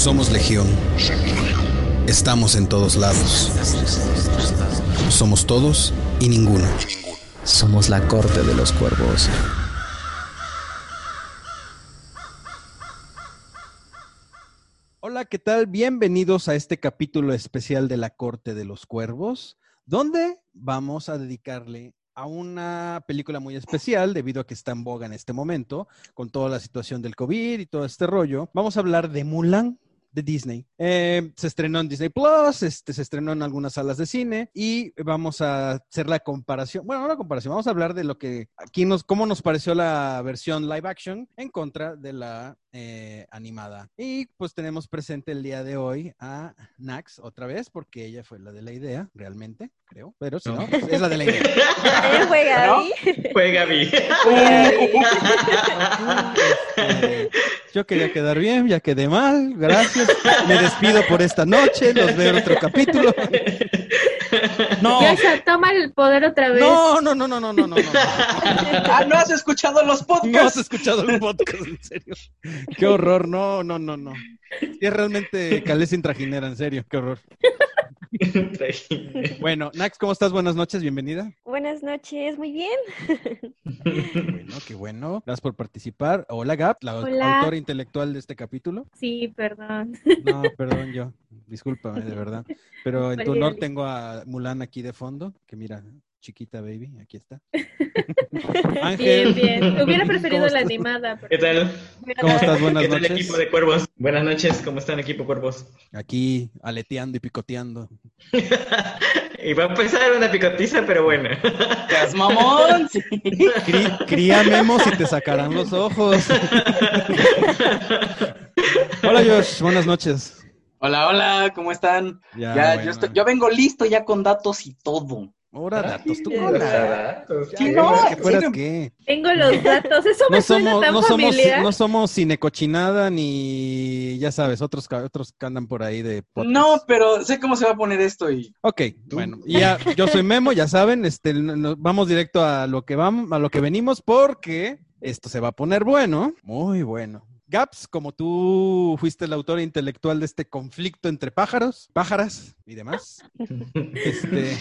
Somos Legión. Estamos en todos lados. Somos todos y ninguno. Somos la corte de los cuervos. Hola, ¿qué tal? Bienvenidos a este capítulo especial de la Corte de los Cuervos, donde vamos a dedicarle a una película muy especial debido a que está en boga en este momento, con toda la situación del COVID y todo este rollo. Vamos a hablar de Mulan, de Disney. Eh, se estrenó en Disney Plus, este, se estrenó en algunas salas de cine y vamos a hacer la comparación. Bueno, no la comparación, vamos a hablar de lo que aquí nos, cómo nos pareció la versión live action en contra de la eh, animada. Y pues tenemos presente el día de hoy a Nax otra vez, porque ella fue la de la idea, realmente, creo. Pero si no, pues, es la de la idea. Fue Gaby. Fue Gaby. Este, yo quería quedar bien, ya quedé mal, gracias. Me despido por esta noche, nos veo en otro capítulo. No, Yosha, toma el poder otra vez. no, no, no, no, no, no, no. no. Ah, ¿no has escuchado los No has podcasts? escuchado el podcast, en serio. Qué horror, no, no, no, no. Sí, es realmente calés sin trajinera, en serio, qué horror. Bueno, Nax, ¿cómo estás? Buenas noches, bienvenida. Buenas noches, muy bien. Qué bueno, qué bueno. Gracias por participar. Hola, Gap, la Hola. autora intelectual de este capítulo. Sí, perdón. No, perdón yo. Discúlpame, de verdad. Pero en tu honor tengo a Mulan aquí de fondo, que mira, chiquita baby, aquí está. Ángel. Bien, bien. Hubiera ¿cómo preferido la animada. pero- ¿Qué tal? ¿Cómo estás? Buenas ¿Qué tal noches. equipo de cuervos? Buenas noches, ¿cómo están equipo cuervos? Aquí aleteando y picoteando. y va a empezar una picotiza, pero bueno. ¡Seas mamón! Sí. Crí- cría memos y te sacarán los ojos. Hola Josh, buenas noches. Hola, hola, ¿cómo están? Ya, Ya, bueno. yo, estoy- yo vengo listo ya con datos y todo. Ahora datos, tú hola. datos. No, en fueras qué. Tengo los datos. Eso me No suena somos, tan no somos, familiar. no somos cinecochinada ni, ya sabes, otros, otros que andan por ahí de. No, pero sé cómo se va a poner esto y Ok, bueno, y ya, yo soy Memo, ya saben, este, no- no- vamos directo a lo que vamos, a lo que venimos, porque esto se va a poner bueno, muy bueno. Gaps, como tú fuiste el autor intelectual de este conflicto entre pájaros, pájaras y demás, este,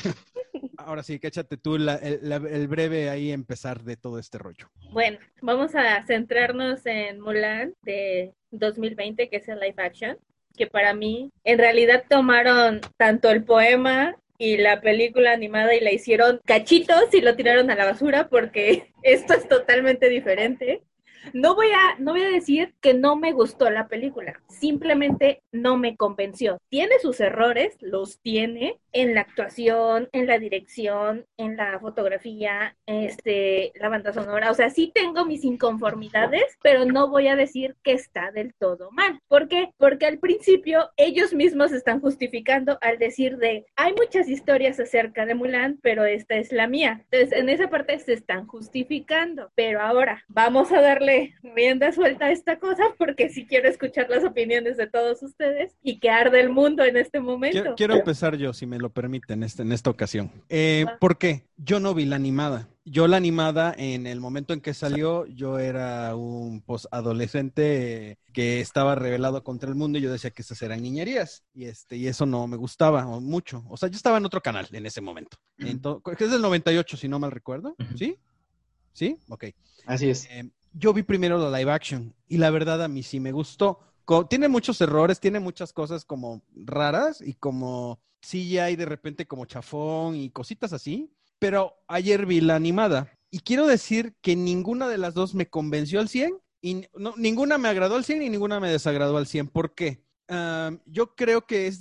ahora sí, que échate tú la- el, la- el breve ahí empezar de todo este rollo. Bueno, vamos a centrarnos en Mulan de 2020, que es el live action, que para mí en realidad tomaron tanto el poema y la película animada y la hicieron cachitos y lo tiraron a la basura porque esto es totalmente diferente. No voy a, no voy a decir que no me gustó la película, simplemente no me convenció. Tiene sus errores, los tiene en la actuación, en la dirección, en la fotografía, este, la banda sonora. O sea, sí tengo mis inconformidades, pero no voy a decir que está del todo mal. ¿Por qué? Porque al principio ellos mismos están justificando al decir de, hay muchas historias acerca de Mulan, pero esta es la mía. Entonces, en esa parte se están justificando. Pero ahora vamos a darle rienda suelta a esta cosa porque sí quiero escuchar las opiniones de todos ustedes y que arde el mundo en este momento. Quiero, quiero empezar yo, si me lo permiten, este, en esta ocasión. Eh. ¿Por qué? Yo no vi la animada. Yo la animada, en el momento en que salió, yo era un posadolescente eh, que estaba revelado contra el mundo y yo decía que esas eran niñerías. Y, este, y eso no me gustaba mucho. O sea, yo estaba en otro canal en ese momento. Ento- que es del 98, si no mal recuerdo. ¿Sí? ¿Sí? Ok. así es. Eh, yo vi primero la live action y la verdad a mí sí me gustó. Tiene muchos errores, tiene muchas cosas como raras y como sí ya hay de repente como chafón y cositas así. Pero ayer vi la animada y quiero decir que ninguna de las dos me convenció al 100 y no, ninguna me agradó al 100 y ninguna me desagradó al 100. ¿Por qué? Ah, yo creo que es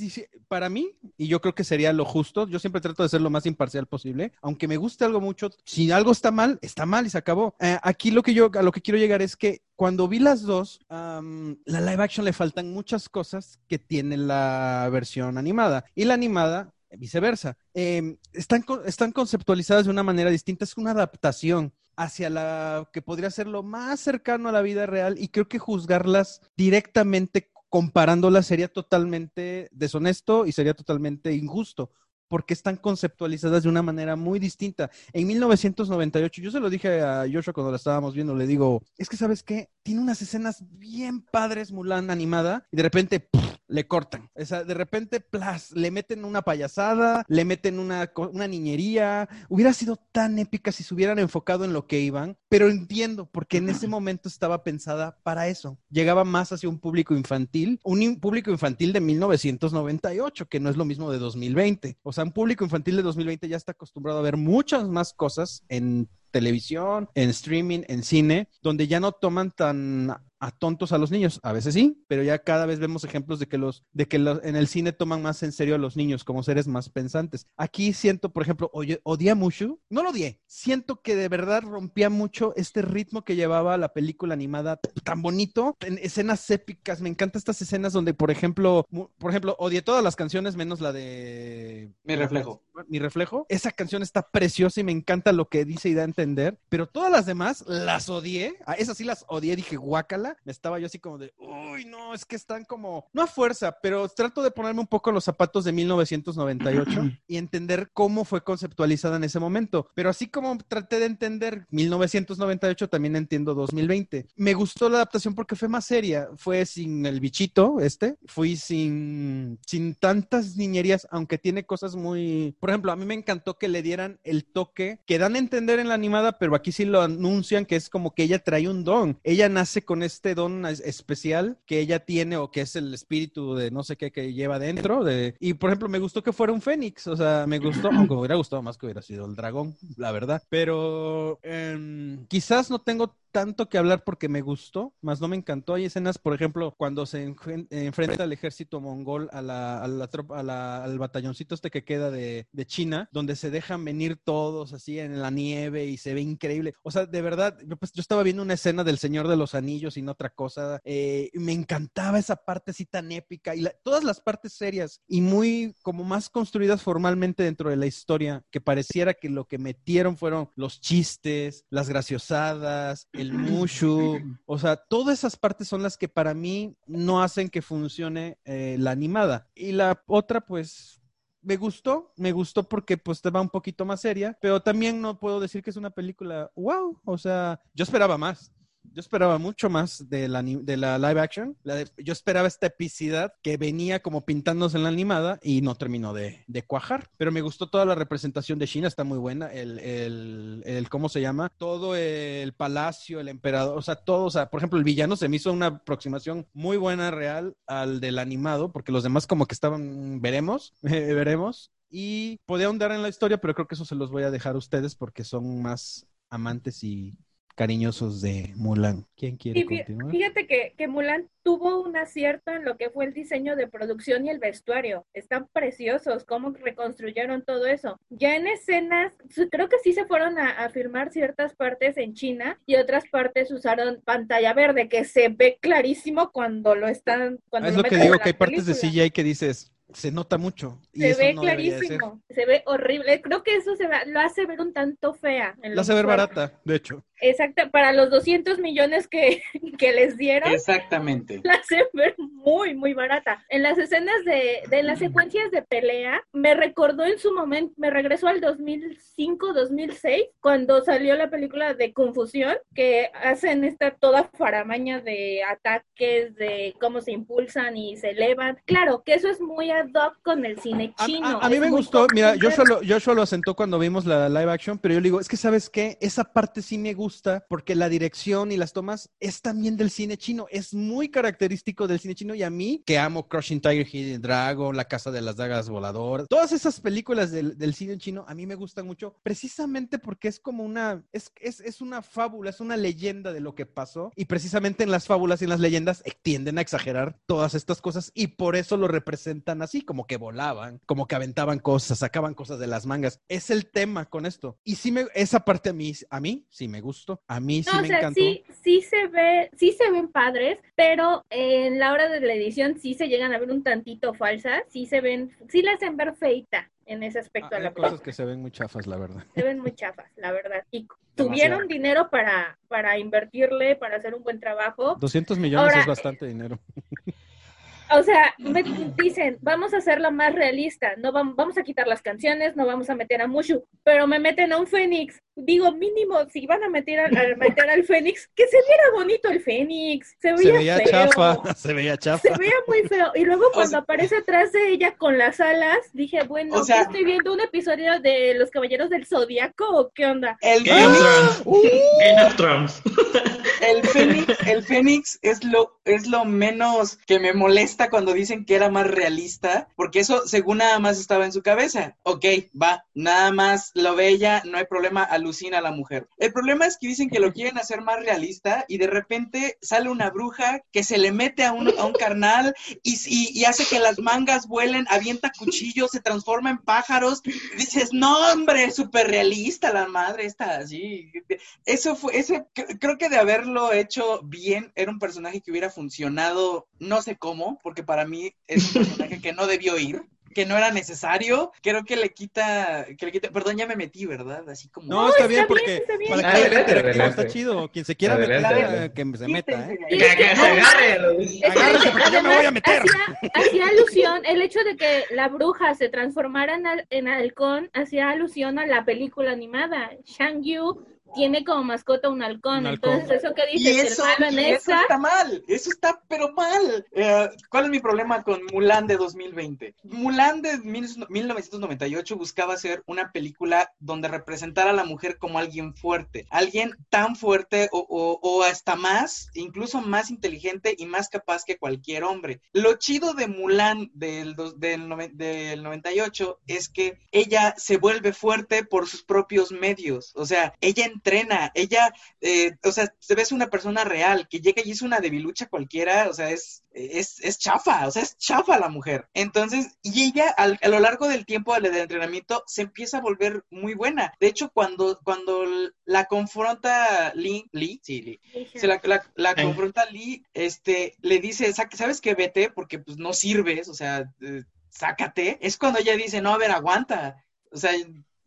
para mí, y yo creo que sería lo justo, yo siempre trato de ser lo más imparcial posible, aunque me guste algo mucho, si algo está mal, está mal y se acabó. Eh, aquí lo que yo, a lo que quiero llegar es que cuando vi las dos, am, la live action le faltan muchas cosas que tiene la versión animada, y la animada viceversa. Eh, están, están conceptualizadas de una manera distinta, es una adaptación hacia la que podría ser lo más cercano a la vida real y creo que juzgarlas directamente comparándolas sería totalmente deshonesto y sería totalmente injusto porque están conceptualizadas de una manera muy distinta. En 1998, yo se lo dije a Joshua cuando la estábamos viendo, le digo, es que sabes qué, tiene unas escenas bien padres Mulan animada y de repente. Le cortan. O sea, de repente, plas, le meten una payasada, le meten una, una niñería. Hubiera sido tan épica si se hubieran enfocado en lo que iban, pero entiendo, porque en ese momento estaba pensada para eso. Llegaba más hacia un público infantil, un público infantil de 1998, que no es lo mismo de 2020. O sea, un público infantil de 2020 ya está acostumbrado a ver muchas más cosas en televisión, en streaming, en cine, donde ya no toman tan a tontos a los niños. A veces sí, pero ya cada vez vemos ejemplos de que los, de que los, en el cine toman más en serio a los niños como seres más pensantes. Aquí siento, por ejemplo, oye, odié a Mushu. No lo odié. Siento que de verdad rompía mucho este ritmo que llevaba la película animada tan bonito. En escenas épicas. Me encantan estas escenas donde, por ejemplo, por ejemplo, odié todas las canciones menos la de Mi reflejo. mi reflejo. Esa canción está preciosa y me encanta lo que dice y da entender, pero todas las demás las odié. A esas sí las odié, dije guácala. Estaba yo así como de, uy, no, es que están como, no a fuerza, pero trato de ponerme un poco los zapatos de 1998 y entender cómo fue conceptualizada en ese momento. Pero así como traté de entender 1998, también entiendo 2020. Me gustó la adaptación porque fue más seria, fue sin el bichito este, fui sin, sin tantas niñerías, aunque tiene cosas muy... Por ejemplo, a mí me encantó que le dieran el toque que dan a entender en la animada, pero aquí sí lo anuncian que es como que ella trae un don. Ella nace con este don es- especial que ella tiene o que es el espíritu de no sé qué que lleva dentro. De... Y por ejemplo, me gustó que fuera un fénix, o sea, me gustó, aunque me hubiera gustado más que hubiera sido el dragón, la verdad. Pero em, quizás no tengo tanto que hablar porque me gustó, más no me encantó. Hay escenas, por ejemplo, cuando se enfrenta el ejército mongol a la, tropa, al batalloncito este que queda de, China, donde se dejan venir todos así en la nieve y se ve increíble. O sea, de verdad, yo, pues, yo estaba viendo una escena del Señor de los Anillos y no otra cosa. eh, me encantaba esa parte así tan épica y la- todas las partes serias y muy como más construidas formalmente dentro de la historia, que pareciera que lo que metieron fueron los chistes, las graciosadas, el mushu, o sea, todas esas partes son las que para mí no hacen que funcione eh, la animada. Y la otra, pues, me gustó, me gustó porque pues va un poquito más seria, pero también no puedo decir que es una película wow, o sea, yo esperaba más. Yo esperaba mucho más de la, de la live action. La de- yo esperaba esta epicidad que venía como pintándose en la animada y no terminó de, de cuajar. Pero me gustó toda la representación de China, está muy buena. El, el, el- ¿cómo se llama? Todo el palacio, el emperador, o sea, todo. O sea, por ejemplo, el villano se me hizo una aproximación muy buena, real, al del animado, porque los demás como que estaban, veremos, veremos. Y podía ahondar en la historia, pero creo que eso se los voy a dejar a ustedes porque son más amantes y cariñosos de Mulan. ¿Quién quiere Sí, fí- continuar? fíjate que, que Mulan tuvo un acierto en lo que fue el diseño de producción y el vestuario. Están preciosos, cómo reconstruyeron todo eso. Ya en escenas, creo que sí se fueron a, a filmar ciertas partes en China y otras partes usaron pantalla verde, que se ve clarísimo cuando lo están. Cuando Ah, es lo que meten digo, que hay partes de. CGI que dices, se nota mucho. Y Se eso ve no clarísimo, se ve horrible. Creo que eso se ve- lo hace ver un tanto fea. en los hace ver barata, de hecho. Exacto, para los 200 millones que, que les dieron, Exactamente. la hacen ver muy, muy barata. En las escenas de, de las secuencias de pelea, me recordó en su momento, me regresó al 2005, 2006, cuando salió la película de Confusión, que hacen esta toda faramaña de ataques, de cómo se impulsan y se elevan. Claro, que eso es muy ad hoc con el cine chino. a- a mí me gustó, mira, común Joshua ver- lo, Joshua lo asentó cuando vimos la live action, pero yo le digo, es que sabes qué, esa parte sí me gusta porque la dirección y las tomas es también del cine chino, es muy característico del cine chino y a mí, que amo Crushing Tiger, Hidden Dragon, La Casa de las Dagas Voladoras, todas esas películas del, del cine chino a mí me gustan mucho, precisamente porque es como una, es, es, es una fábula, es una leyenda de lo que pasó y precisamente en las fábulas y en las leyendas tienden a exagerar todas estas cosas y por eso lo representan así, como que volaban, como que aventaban cosas, sacaban cosas de las mangas. Es el tema con esto. Y sí me, esa parte a mí, a mí sí me a mí sí No, o me sea, encantó. sí, sí se ve, sí se ven padres, pero en la hora de la edición sí se llegan a ver un tantito falsas, sí se ven, sí la hacen ver feita en ese aspecto Ah, a la cosas película. que se ven muy chafas, la verdad. Se ven muy chafas, la verdad. Y tuvieron dinero para, para invertirle, para hacer un buen trabajo. 200 millones Ahora- es bastante dinero. O sea, me dicen, vamos a hacerla más realista, no vamos, vamos a quitar las canciones, no vamos a meter a Mushu, pero me meten a un Fénix digo, mínimo, si van a meter al, a meter al Fénix, que se viera bonito el Fénix. Se veía, Se veía feo. chafa, se veía chafa. Se veía muy feo. Y luego cuando sea- aparece atrás de ella con las alas, dije, bueno, O sea- ¿qué estoy viendo un episodio de Los Caballeros del Zodiaco o qué onda? El Game of Fénix, Thrones. Game of Thrones. el Fénix, el Fénix es lo, es lo menos que me molesta cuando dicen que era más realista, porque eso según nada más estaba en su cabeza. Ok, va, nada más lo ve ella, no hay problema, alucina a la mujer. El problema es que dicen que lo quieren hacer más realista y de repente sale una bruja que se le mete a un, a un carnal y, y- hace que las mangas vuelen, avienta cuchillos, se transforma en pájaros. Dices, no, hombre, súper realista la madre está así. Eso fue, ese, cre- creo que de haberlo hecho bien, era un personaje que hubiera funcionado, no sé cómo, porque para mí es un personaje que no debió ir, que no era necesario. Creo que le quita, que le quita, perdón, ya me metí, ¿verdad? Así como. No, está, bien porque está bien. para que Adelante, adelante. está chido. Quien se quiera Adelante, meter, adelante. que se meta, ¿eh? Que, que se agarre. Agárrate, porque yo me voy a meter. Hacía, hacía alusión, el hecho de que la bruja se transformara en, al- en halcón, hacía alusión a la película animada. Shang Yu tiene como mascota un halcón, Un halcón. entonces eso que Y dices, eso, y eso esa, está mal, eso está pero mal. Eh, ¿Cuál es mi problema con Mulan de 2020? Mulan de mil- 1998 buscaba hacer una película donde representara a la mujer como alguien fuerte, alguien tan fuerte o, o- o hasta más, incluso más inteligente y más capaz que cualquier hombre. Lo chido de Mulan del, del, del 98 es que ella se vuelve fuerte por sus propios medios, o sea, ella entrena, ella eh, o sea, se ves una persona real que llega y es una debilucha cualquiera, o sea, es, es, es chafa, o sea, es chafa la mujer. Entonces, y ella al- a lo largo del tiempo del, del entrenamiento se empieza a volver muy buena. De hecho, cuando, cuando la confronta Lee, Lee, sí, Lee, se la, la, la Ay. confronta Lee, este, le dice, "Sa- ¿sabes qué? Vete, porque pues no sirves, o sea, eh, sácate. Es cuando ella dice, no, a ver, aguanta. O sea,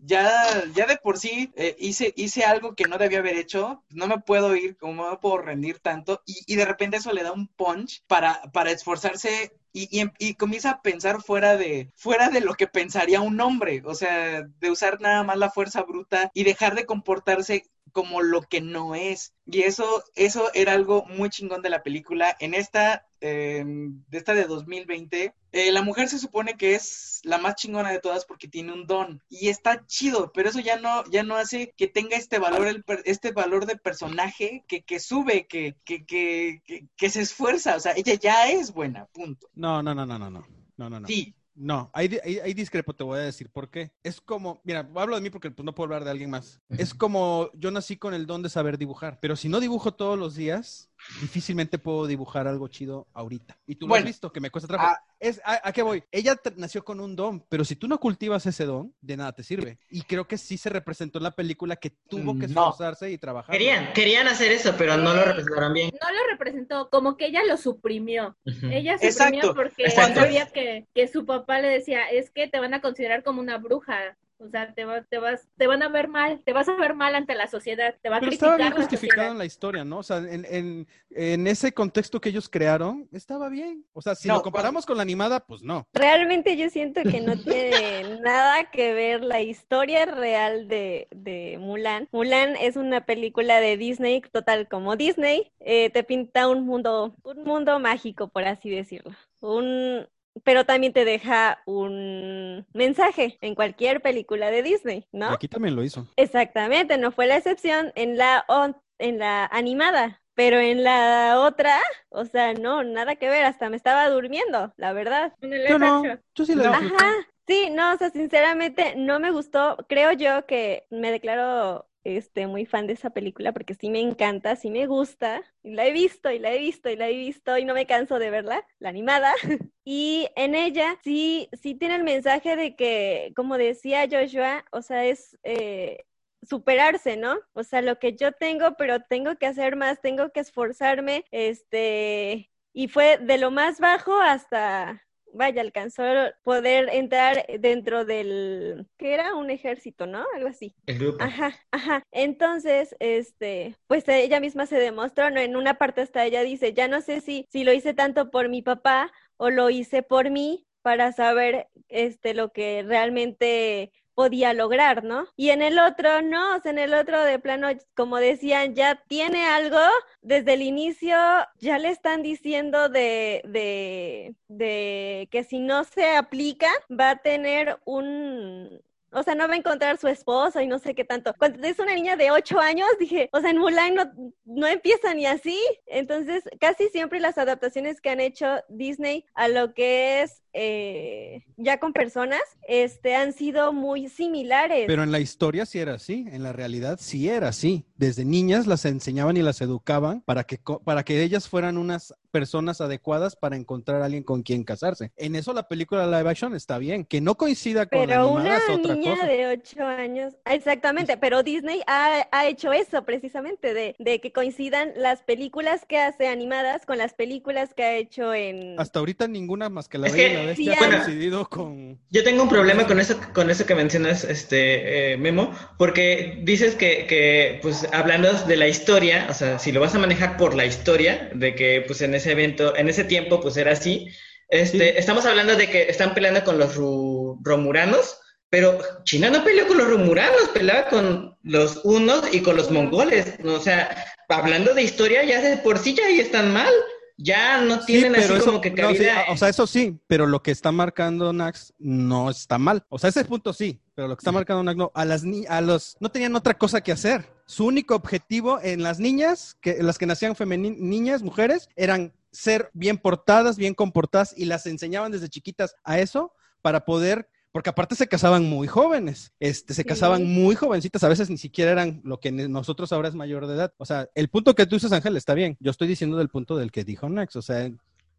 ya, ya de por sí eh, hice, hice algo que no debía haber hecho, no me puedo ir, como me puedo rendir tanto, y, y de repente eso le da un punch para, para esforzarse y, y, y comienza a pensar fuera de, fuera de lo que pensaría un hombre, o sea, de usar nada más la fuerza bruta y dejar de comportarse como lo que no es. Y eso, eso era algo muy chingón de la película. En esta, eh, de esta de 2020, eh, la mujer se supone que es la más chingona de todas porque tiene un don. Y está chido, pero eso ya no, ya no hace que tenga este valor, el este valor de personaje que, que sube, que, que, que, que, que se esfuerza. O sea, ella ya es buena, punto. No, no, no, no, no, no. No, no, no. Sí, No, ahí, ahí, ahí discrepo, te voy a decir por qué. Es como, mira, hablo de mí porque pues, no puedo hablar de alguien más. Es como yo nací con el don de saber dibujar, pero si no dibujo todos los días, difícilmente puedo dibujar algo chido ahorita. Y tú lo Bueno. has visto, que me cuesta trabajo. Ah. Es, a, ¿a qué voy? Ella nació con un don, pero si tú no cultivas ese don, de nada te sirve. Y creo que sí se representó en la película que tuvo que No. esforzarse y trabajar. Querían, querían hacer eso, pero no lo representaron bien. no lo representó, como que ella lo suprimió. Ella suprimió Exacto, porque exacto. sabía que, que su papá le decía, es que te van a considerar como una bruja. O sea, te, va- te, vas, te van a ver mal, te vas a ver mal ante la sociedad, te va a Pero criticar estaba bien la justificado sociedad. en la historia, ¿no? O sea, en, en, en ese contexto que ellos crearon, estaba bien. O sea, si No, lo comparamos con la animada, pues no. Realmente yo siento que no tiene nada que ver la historia real de, de Mulan. Mulan es una película de Disney, total como Disney, eh, te pinta un mundo, un mundo mágico, por así decirlo. Un, pero también te deja un mensaje en cualquier película de Disney, ¿no? aquí también lo hizo. Exactamente, no fue la excepción en la, on- en la animada, pero en la otra, o sea, no, nada que ver, hasta me estaba durmiendo, la verdad. Yo no, sí la No. Ajá, sí, no, o sea, sinceramente no me gustó. Creo yo que me declaro este muy fan de esa película porque sí me encanta, sí me gusta, y la he visto y la he visto y la he visto y no me canso de verla, la animada. Y en ella sí, sí tiene el mensaje de que, como decía Joshua, o sea, es eh, superarse, ¿no? O sea, lo que yo tengo, pero tengo que hacer más, tengo que esforzarme, este, y fue de lo más bajo hasta, vaya, alcanzó poder entrar dentro del, que era un ejército, ¿no? Algo así. El grupo. Ajá, ajá. Entonces, este, pues ella misma se demostró, ¿no? En una parte hasta ella dice, ya no sé si, si lo hice tanto por mi papá o lo hice por mí para saber, este, lo que realmente podía lograr, ¿no? Y en el otro, no, o sea, en el otro de plano, como decían, ya tiene algo, desde el inicio ya le están diciendo de, de, de que si no se aplica, va a tener un, o sea, no va a encontrar su esposo y no sé qué tanto. Cuando es una niña de 8 años, dije, o sea, en Mulan no, no empieza ni así. Entonces, casi siempre las adaptaciones que han hecho Disney a lo que es eh, ya con personas, este, han sido muy similares. Pero en la historia sí era así, en la realidad sí era así. Desde niñas las enseñaban y las educaban para que, para que ellas fueran unas personas adecuadas para encontrar a alguien con quien casarse. En eso la película live action está bien. Que no coincida con la Pero animada una es otra niña cosa. de 8 años, exactamente, pero Disney ha, ha hecho eso precisamente, de, de que coincidan las películas que hace animadas con las películas que ha hecho en... Hasta ahorita ninguna más que la Es Bella que- y la Bestia Sí, ha coincidido con... Yo tengo un problema con eso, con eso que mencionas, este, eh, Memo, porque dices que, que, pues, hablando de la historia, o sea, si lo vas a manejar por la historia, de que, pues, en ese evento, en ese tiempo, pues, era así, este, Sí. estamos hablando de que están peleando con los ru- romuranos, pero China no peleó con los romuranos, peleaba con los unos y con los mongoles, ¿no? o sea, hablando de historia, ya de por sí ya ahí están mal, ya no Sí, tienen así pero eso- como que no, sí, cabida. o sea, eso sí, pero lo que está marcando Nax no está mal. O sea, ese punto sí, pero lo que está marcando. A las ni a los no tenían otra cosa que hacer. Su único objetivo en las niñas, que las que nacían femeni- niñas, mujeres, eran ser bien portadas, bien comportadas y las enseñaban desde chiquitas a eso para poder porque aparte se casaban muy jóvenes, este, se Sí. casaban muy jovencitas, a veces ni siquiera eran lo que nosotros ahora es mayor de edad. O sea, el punto que tú dices, Ángel, está bien. Yo estoy diciendo del punto del que dijo Nax. O sea,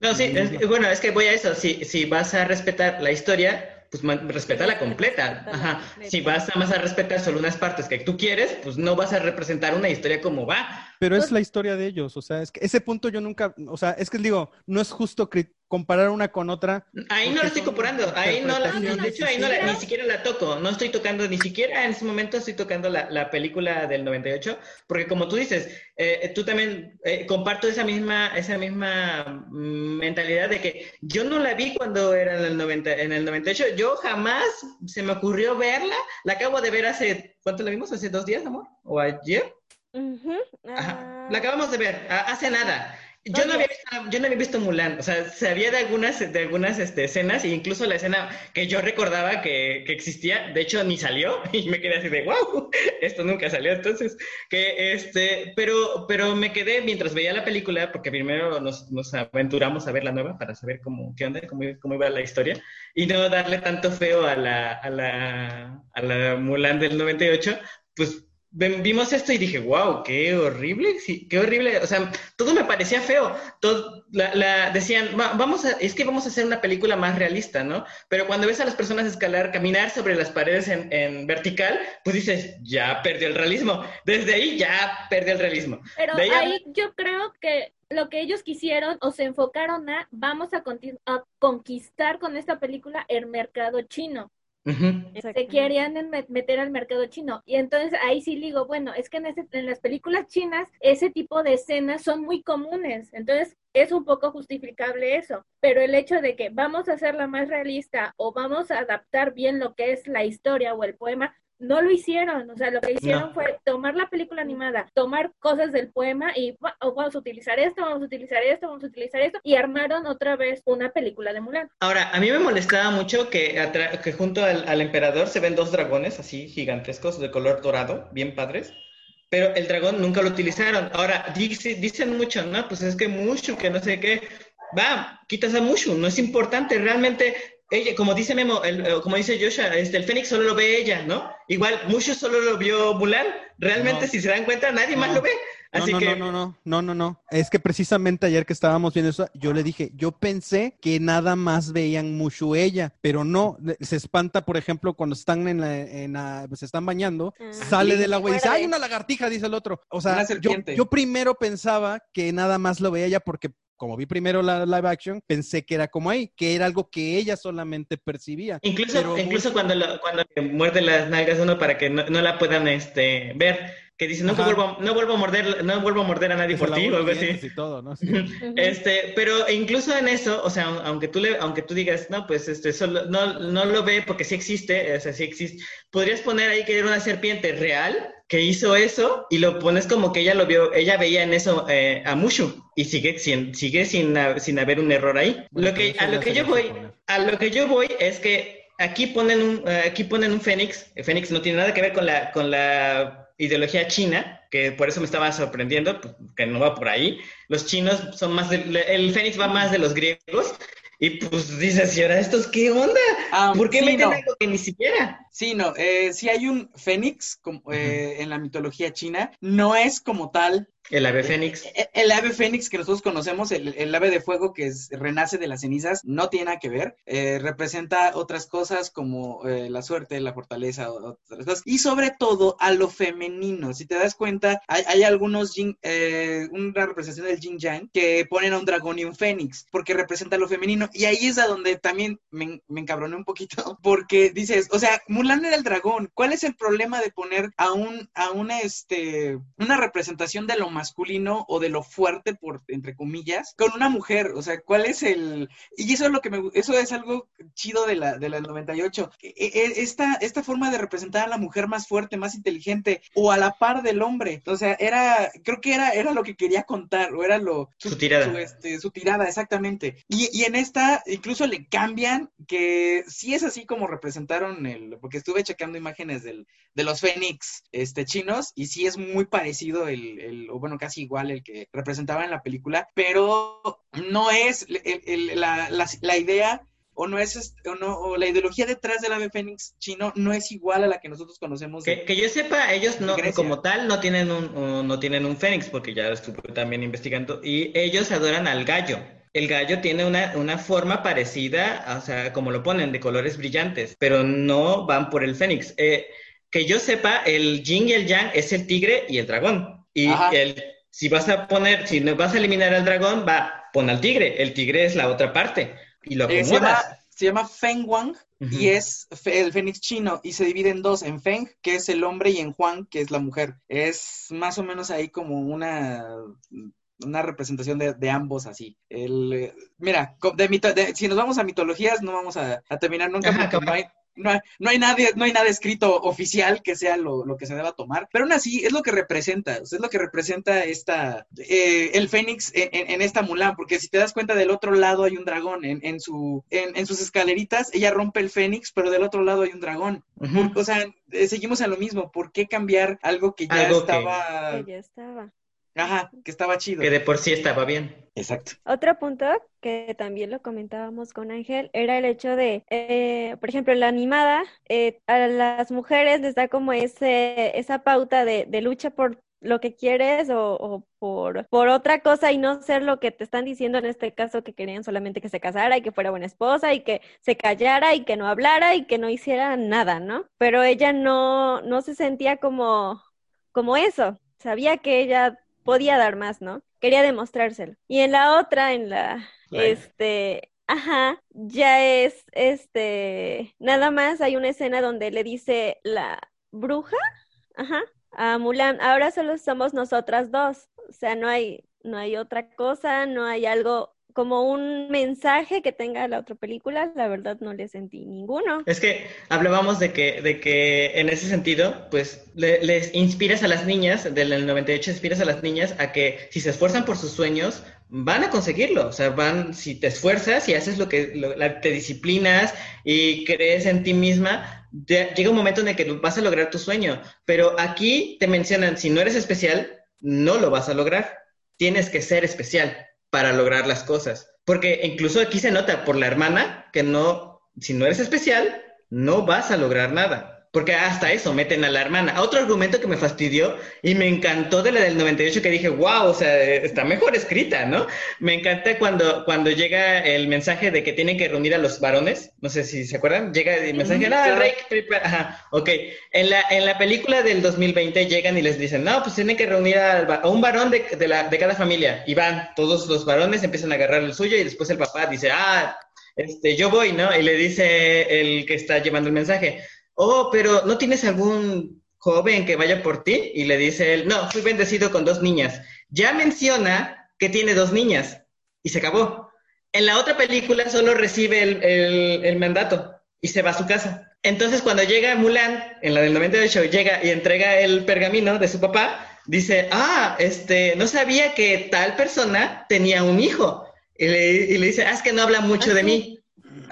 No, sí, es- bueno, es que voy a eso. Si, si vas a respetar la historia, pues respétala completa. Ajá. Si vas a más a respetar solo unas partes que tú quieres, pues no vas a representar una historia como va. Pero Pues es la historia de ellos, o sea, es que ese punto yo nunca, o sea, es que digo, no es justo cri- comparar una con otra. Ahí no la estoy comparando, ahí no la, de hecho ahí no la- ni siquiera la toco, no estoy tocando, ni siquiera en ese momento estoy tocando la, la película del 98, porque como tú dices, eh, tú también eh, comparto esa misma, esa misma mm, mentalidad de que yo no la vi cuando era en el, 90, en el 98, yo jamás se me ocurrió verla, la acabo de ver hace, ¿cuánto la vimos? ¿Hace dos días, amor? ¿O ayer? Ujú, Ajá. ah, La acabamos de ver, hace nada. Yo no, había visto, yo no había visto Mulan, o sea, sabía de algunas, de algunas este, escenas, e incluso la escena que yo recordaba que, que existía, de hecho ni salió, y me quedé así de, wow, esto nunca salió, entonces, que este, pero, pero me quedé mientras veía la película, porque primero nos, nos aventuramos a ver la nueva para saber cómo, qué onda, cómo, cómo iba la historia, y no darle tanto feo a la, a la, a la Mulan del 98, pues vimos esto y dije, wow, qué horrible, sí, qué horrible, o sea, todo me parecía feo, todo, la, la- decían, "Va- vamos a, es que vamos a hacer una película más realista, ¿no? Pero cuando ves a las personas escalar, caminar sobre las paredes en, en vertical, pues dices, ya perdió el realismo, desde ahí ya perdió el realismo. Pero ahí a- yo creo que lo que ellos quisieron o se enfocaron a vamos a, a conquistar con esta película el mercado chino. Se exactamente. querían meter al mercado chino. Y entonces ahí sí digo, bueno, es que en, ese- en las películas chinas ese tipo de escenas son muy comunes. Entonces es un poco justificable eso. Pero el hecho de que vamos a hacerla más realista o vamos a adaptar bien lo que es la historia o el poema, no lo hicieron. O sea, lo que hicieron No. fue tomar la película animada, tomar cosas del poema y "Va- oh, vamos a utilizar esto, vamos a utilizar esto, vamos a utilizar esto. Y armaron otra vez una película de Mulan. Ahora, a mí me molestaba mucho que, que junto al, al emperador se ven dos dragones así gigantescos de color dorado, bien padres, pero el dragón nunca lo utilizaron. Ahora, dice- dicen mucho, ¿no? Pues es que Mushu, que no sé qué, va, quitas a Mushu, no es importante, realmente, ella, como dice Memo, el- eh, como dice Joshua, este, el Fénix solo lo ve ella, ¿no? Igual, Mushu solo lo vio Mulan, realmente, No. si se dan cuenta, nadie más lo ve. No, Así no, que, no, no, no, no, no, no. Es que precisamente ayer que estábamos viendo eso, yo le dije, yo pensé que nada más veían Mushu ella, pero no, se espanta, por ejemplo, cuando están en la, en la- se están bañando, Ah. sale Sí, del agua y dice, muerde. ¡ay, una lagartija! Dice el otro. O sea, yo primero pensaba que nada más lo veía ella porque como vi primero la live action, pensé que era como ahí, que era algo que ella solamente percibía. Incluso, Pero incluso cuando, lo- cuando le muerde las nalgas a uno para que no, no la puedan este, ver, que dice, nunca Ajá. vuelvo, no vuelvo a morder, no vuelvo a morder a nadie por ti, o algo así. y todo, ¿no? Sí. Este, pero incluso en eso, o sea, aunque tú le, aunque tú digas, no, pues este, solo, no, no lo ve porque sí existe, o sea, sí existe, podrías poner ahí que era una serpiente real que hizo eso y lo pones como que ella lo vio, ella veía en eso eh, a Mushu y sigue sin, sigue sin, sin haber un error ahí. Bueno, lo que, a lo que yo voy, poner. a lo que yo voy es que aquí ponen un, aquí ponen un Fénix. El Fénix no tiene nada que ver con la, con la ideología china, que por eso me estaba sorprendiendo, pues, que no va por ahí. Los chinos son más, de- el Fénix va más de los griegos. Y pues dices, ¿y ahora estos qué onda? Ah, ¿Por qué sí, meten no. algo que ni siquiera? Sí, no, eh, sí hay un fénix como, eh, en la mitología china, no es como tal El ave Fénix. e- el ave fénix que nosotros conocemos, el, el ave de fuego que es- renace de las cenizas, no tiene nada que ver, eh, representa otras cosas como eh, la suerte, la fortaleza, otras cosas, y sobre todo a lo femenino, si te das cuenta, hay, hay algunos, yin- eh, una representación del yin yang que ponen a un dragón y un fénix, porque representa lo femenino, y ahí es a donde también me, me encabroné un poquito, porque dices, o sea, Mulan era el dragón, ¿cuál es el problema de poner a un, a una, este, una representación de lo masculino o de lo fuerte, por, entre comillas, con una mujer? O sea, ¿cuál es el...? Y eso es lo que me, eso es algo chido de la, de la 98. E- e- Esta, esta forma de representar a la mujer más fuerte, más inteligente, o a la par del hombre. O sea, era, creo que era, era lo que quería contar, o era lo... Su tirada. su, este, su tirada, exactamente. Y, y en esta incluso le cambian que sí es así como representaron el, porque estuve checando imágenes del, de los Fénix este, chinos y sí es muy parecido el, el, bueno, casi igual el que representaban en la película, pero no es el- el- la, la- la idea o no es o no o la ideología detrás del ave fénix chino no es igual a la que nosotros conocemos de- Que, que yo sepa, ellos no, como tal, no tienen un, un- no tienen un fénix, porque ya estuve también investigando, y ellos adoran al gallo. El gallo tiene una, una forma parecida, o sea, como lo ponen, de colores brillantes, pero no van por el fénix. Eh, que yo sepa, el yin y el yang es el tigre y el dragón. Y el, si vas a poner, si no vas a eliminar al dragón, va, pon al tigre. El tigre es la otra parte. Y lo Eh, se llama, acomodas. se llama Feng Wang y es el fénix chino y se divide en dos, en Feng, que es el hombre, y en Huang, que es la mujer. Es más o menos ahí como una, una representación de, de ambos así. El, eh, mira, de mito- de- si nos vamos a mitologías no vamos a, a terminar nunca Ajá, porque cabal. no hay, no, hay, no hay nadie, no hay nada escrito oficial que sea lo, lo que se deba tomar, pero aún así es lo que representa, o sea, es lo que representa esta, eh, el Fénix en, en- en esta Mulan, porque si te das cuenta del otro lado hay un dragón, en, en su, en, en sus escaleritas ella rompe el Fénix, pero del otro lado hay un dragón. O sea, eh, seguimos en lo mismo, ¿por qué cambiar algo que ya Algo estaba, Que ya estaba. Ajá, que estaba chido? Que de por sí estaba bien. Exacto. Otro punto que también lo comentábamos con Ángel era el hecho de, eh, por ejemplo, en la animada, eh, a las mujeres les da como ese, esa pauta de, de lucha por lo que quieres o, o por, por otra cosa y no ser lo que te están diciendo en este caso que querían solamente que se casara y que fuera buena esposa y que se callara y que no hablara y que no hiciera nada, ¿no? Pero ella no, no se sentía como, como eso, sabía que ella podía dar más, ¿no? Quería demostrárselo. Y en la otra, en la, este, ajá, ya es, este, nada más hay una escena donde le dice la bruja, ajá, a Mulan, ahora solo somos nosotras dos, o sea, no hay, no hay otra cosa, no hay algo como un mensaje que tenga la otra película, la verdad no le sentí ninguno. Es que hablábamos de que, de que en ese sentido, pues le- les inspiras a las niñas, del 98 inspiras a las niñas a que si se esfuerzan por sus sueños, van a conseguirlo. O sea, van, si te esfuerzas y haces lo que, te disciplinas y crees en ti misma, llega un momento en el que vas a lograr tu sueño. Pero aquí te mencionan, si no eres especial, no lo vas a lograr. Tienes que ser especial para lograr las cosas. Porque incluso aquí se nota por la hermana que no, si no eres especial, no vas a lograr nada. Porque hasta eso meten a la hermana. Otro argumento que me fastidió y me encantó de la del 98 que dije, wow, o sea, está mejor escrita, ¿no? Me encanta cuando, cuando llega el mensaje de que tienen que reunir a los varones, no sé si se acuerdan, llega el mensaje, ah, el rey, ajá, ok. En la, en la película del 2020 llegan y les dicen, no, pues tienen que reunir a, un varón de, de, la, de cada familia. Y van todos los varones, empiezan a agarrar el suyo y después el papá dice, ah, este, yo voy, ¿no? Y le dice el que está llevando el mensaje, oh, pero ¿no tienes algún joven que vaya por ti? Y le dice él, no, fui bendecido con dos niñas. Ya menciona que tiene dos niñas y se acabó. En la otra película solo recibe el, mandato y se va a su casa. Entonces cuando llega Mulan, en la del 98, llega y entrega el pergamino de su papá, dice, ah, este, no sabía que tal persona tenía un hijo. Y le, dice, ah, es que no habla mucho de mí.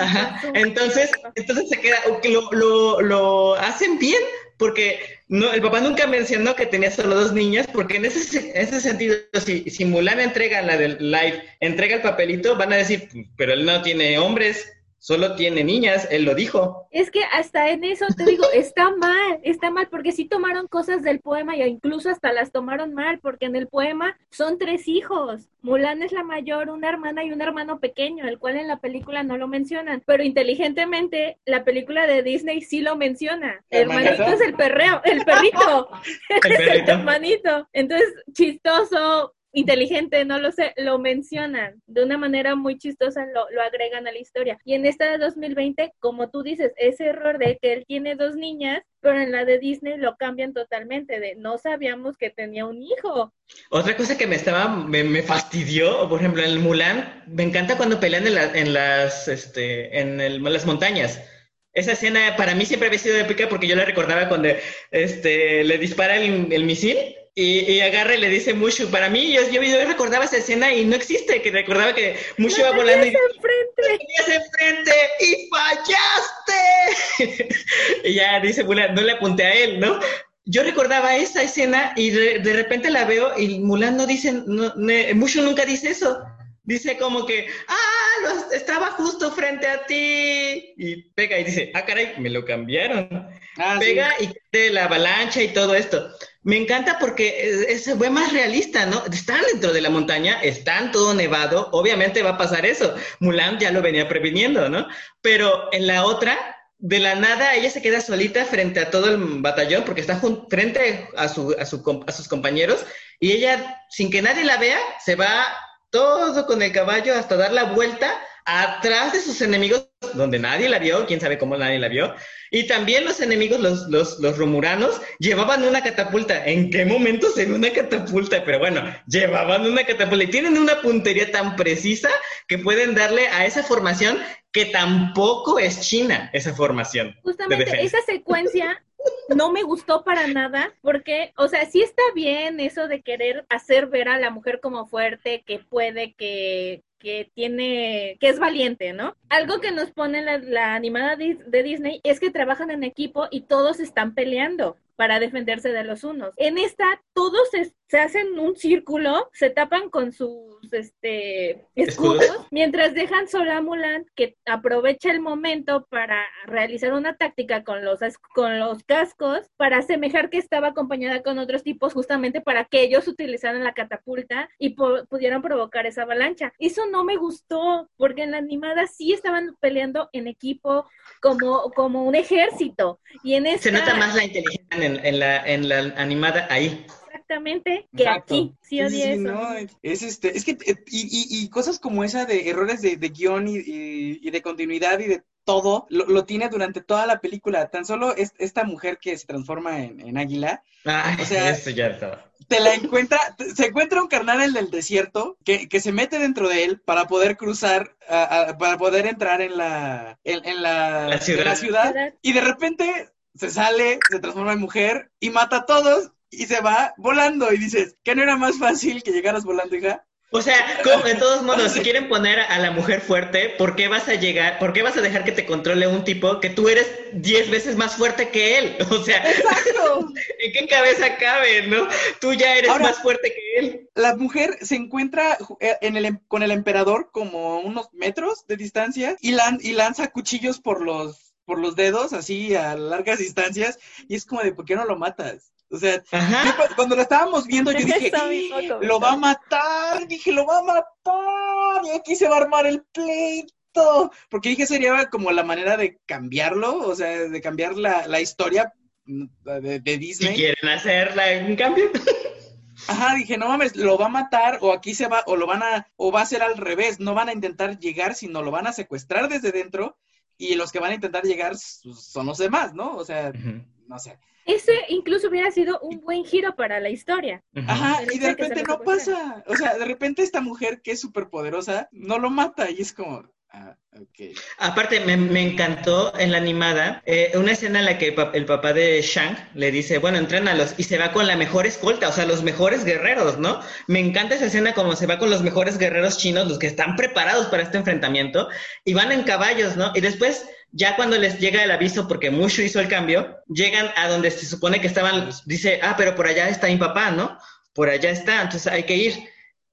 Ajá. Entonces, entonces se queda, lo, lo, lo hacen bien porque no, el papá nunca mencionó que tenía solo dos niñas, porque en ese, ese sentido, si, si Mulan entrega la del live, entrega el papelito, van a decir, pero él no tiene hombres, solo tiene niñas, él lo dijo. Es que hasta en eso te digo, está mal, está mal, porque sí tomaron cosas del poema y incluso hasta las tomaron mal, porque en el poema son tres hijos. Mulan es la mayor, una hermana y un hermano pequeño, el cual en la película no lo mencionan, pero inteligentemente la película de Disney sí lo menciona. El hermanito es el perreo, el perrito, el, perrito. el hermanito. Entonces, chistoso, inteligente, no lo sé, lo mencionan de una manera muy chistosa, lo, lo, agregan a la historia. Y en esta de 2020, como tú dices, ese error de que él tiene dos niñas, pero en la de Disney lo cambian totalmente, de no sabíamos que tenía un hijo. Otra cosa que me estaba, me, fastidió, por ejemplo, en el Mulan, me encanta cuando pelean en, las, este, en, las montañas. Esa escena para mí siempre había sido épica porque yo la recordaba cuando este, le dispara el, el misil y, y, agarra y le dice Mushu. Para mí, yo, yo, recordaba esa escena y no existe, que recordaba que Mushu va volando y enfrente. enfrente y fallaste. y ya dice Mulan, no le apunté a él, ¿no? Yo recordaba esa escena y de, de repente la veo y Mulan no dice, no, Mushu nunca dice eso. Dice como que, ah, estaba justo frente a ti. Y pega y dice, ah, caray, me lo cambiaron. Ah, pega y de la avalancha y todo esto. Me encanta porque se ve más realista, ¿no? Están dentro de la montaña, están todo nevado, obviamente va a pasar eso. Mulan ya lo venía previniendo, ¿no? Pero en la otra, de la nada, ella se queda solita frente a todo el batallón porque está frente a sus compañeros y ella, sin que nadie la vea, se va todo con el caballo hasta dar la vuelta atrás de sus enemigos, donde nadie la vio, quién sabe cómo nadie la vio. Y también los enemigos, los, los, los romuranos, llevaban una catapulta. ¿En qué momento se ve una catapulta? Pero bueno, llevaban una catapulta y tienen una puntería tan precisa que pueden darle a esa formación que tampoco es china, esa formación. Justamente esa secuencia no me gustó para nada porque, o sea, sí está bien eso de querer hacer ver a la mujer como fuerte, que puede, que, que tiene, que es valiente, ¿no? Algo que nos pone la, la animada de Disney es que trabajan en equipo y todos están peleando para defenderse de los unos. En esta, todos se, hacen un círculo, se tapan con sus este, escudos, mientras dejan sola a Mulan, que aprovecha el momento para realizar una táctica con los, con los cascos, para asemejar que estaba acompañada con otros tipos, justamente para que ellos utilizaran la catapulta y pudieran provocar esa avalancha. Eso no me gustó, porque en la animada sí estaban peleando en equipo como, como un ejército. Y en esta... Se nota más la inteligencia en, la, en la animada ahí. Exactamente, que aquí sí odia No, es, este, es que, eh, y, y, cosas como esa de errores de, de guion y, y, de continuidad y de todo, lo, lo, tiene durante toda la película. Tan solo es, esta mujer que se transforma en, en águila. o sea, está. Te la encuentra, se encuentra un carnal en el desierto que, que se mete dentro de él para poder cruzar, para poder entrar en la, en, la, la, ciudad. la ciudad. Y de repente se sale, se transforma en mujer y mata a todos y se va volando. Y dices, ¿qué no era más fácil que llegaras volando, hija? O sea, como, de todos modos, si quieren poner a la mujer fuerte, ¿por qué vas a llegar, por qué vas a dejar que te controle un tipo que tú eres diez veces más fuerte que él? O sea, Exacto. ¿en qué cabeza cabe, no? Tú ya eres más fuerte que él. La mujer se encuentra eh, en el, em, con el emperador como unos metros de distancia y, y lanza cuchillos por los por los dedos, así a largas distancias, y es como de, ¿por qué no lo matas? O sea, yo cuando lo estábamos viendo, yo dije, Eso mismo "¡Ah! comenté. lo va a matar, dije, lo va a matar, y aquí se va a armar el pleito, porque dije, sería como la manera de cambiarlo, o sea, de cambiar la, la historia mm, de, de Si Disney. quieren hacerla un cambio. Ajá, dije, no mames, lo va a matar o aquí se va, o lo van a, o va a ser al revés, no van a intentar llegar, sino lo van a secuestrar desde dentro y los que van a intentar llegar son los demás, ¿no? O sea, no sé. Ese incluso hubiera sido un buen giro para la historia. Ajá, y de repente no pasa. O sea, de repente esta mujer que es súper poderosa no lo mata y es como, ah. Aparte, me, encantó en la animada eh, una escena en la que el papá de Shang le dice, bueno, entrénalos, y se va con la mejor escolta, o sea, los mejores guerreros, ¿no? Me encanta esa escena como se va con los mejores guerreros chinos, los que están preparados para este enfrentamiento, y van en caballos, ¿no? Y después, ya cuando les llega el aviso, porque Mushu hizo el cambio, llegan a donde se supone que estaban, dice, ah, pero por allá está mi papá, ¿no? Por allá está, entonces hay que ir.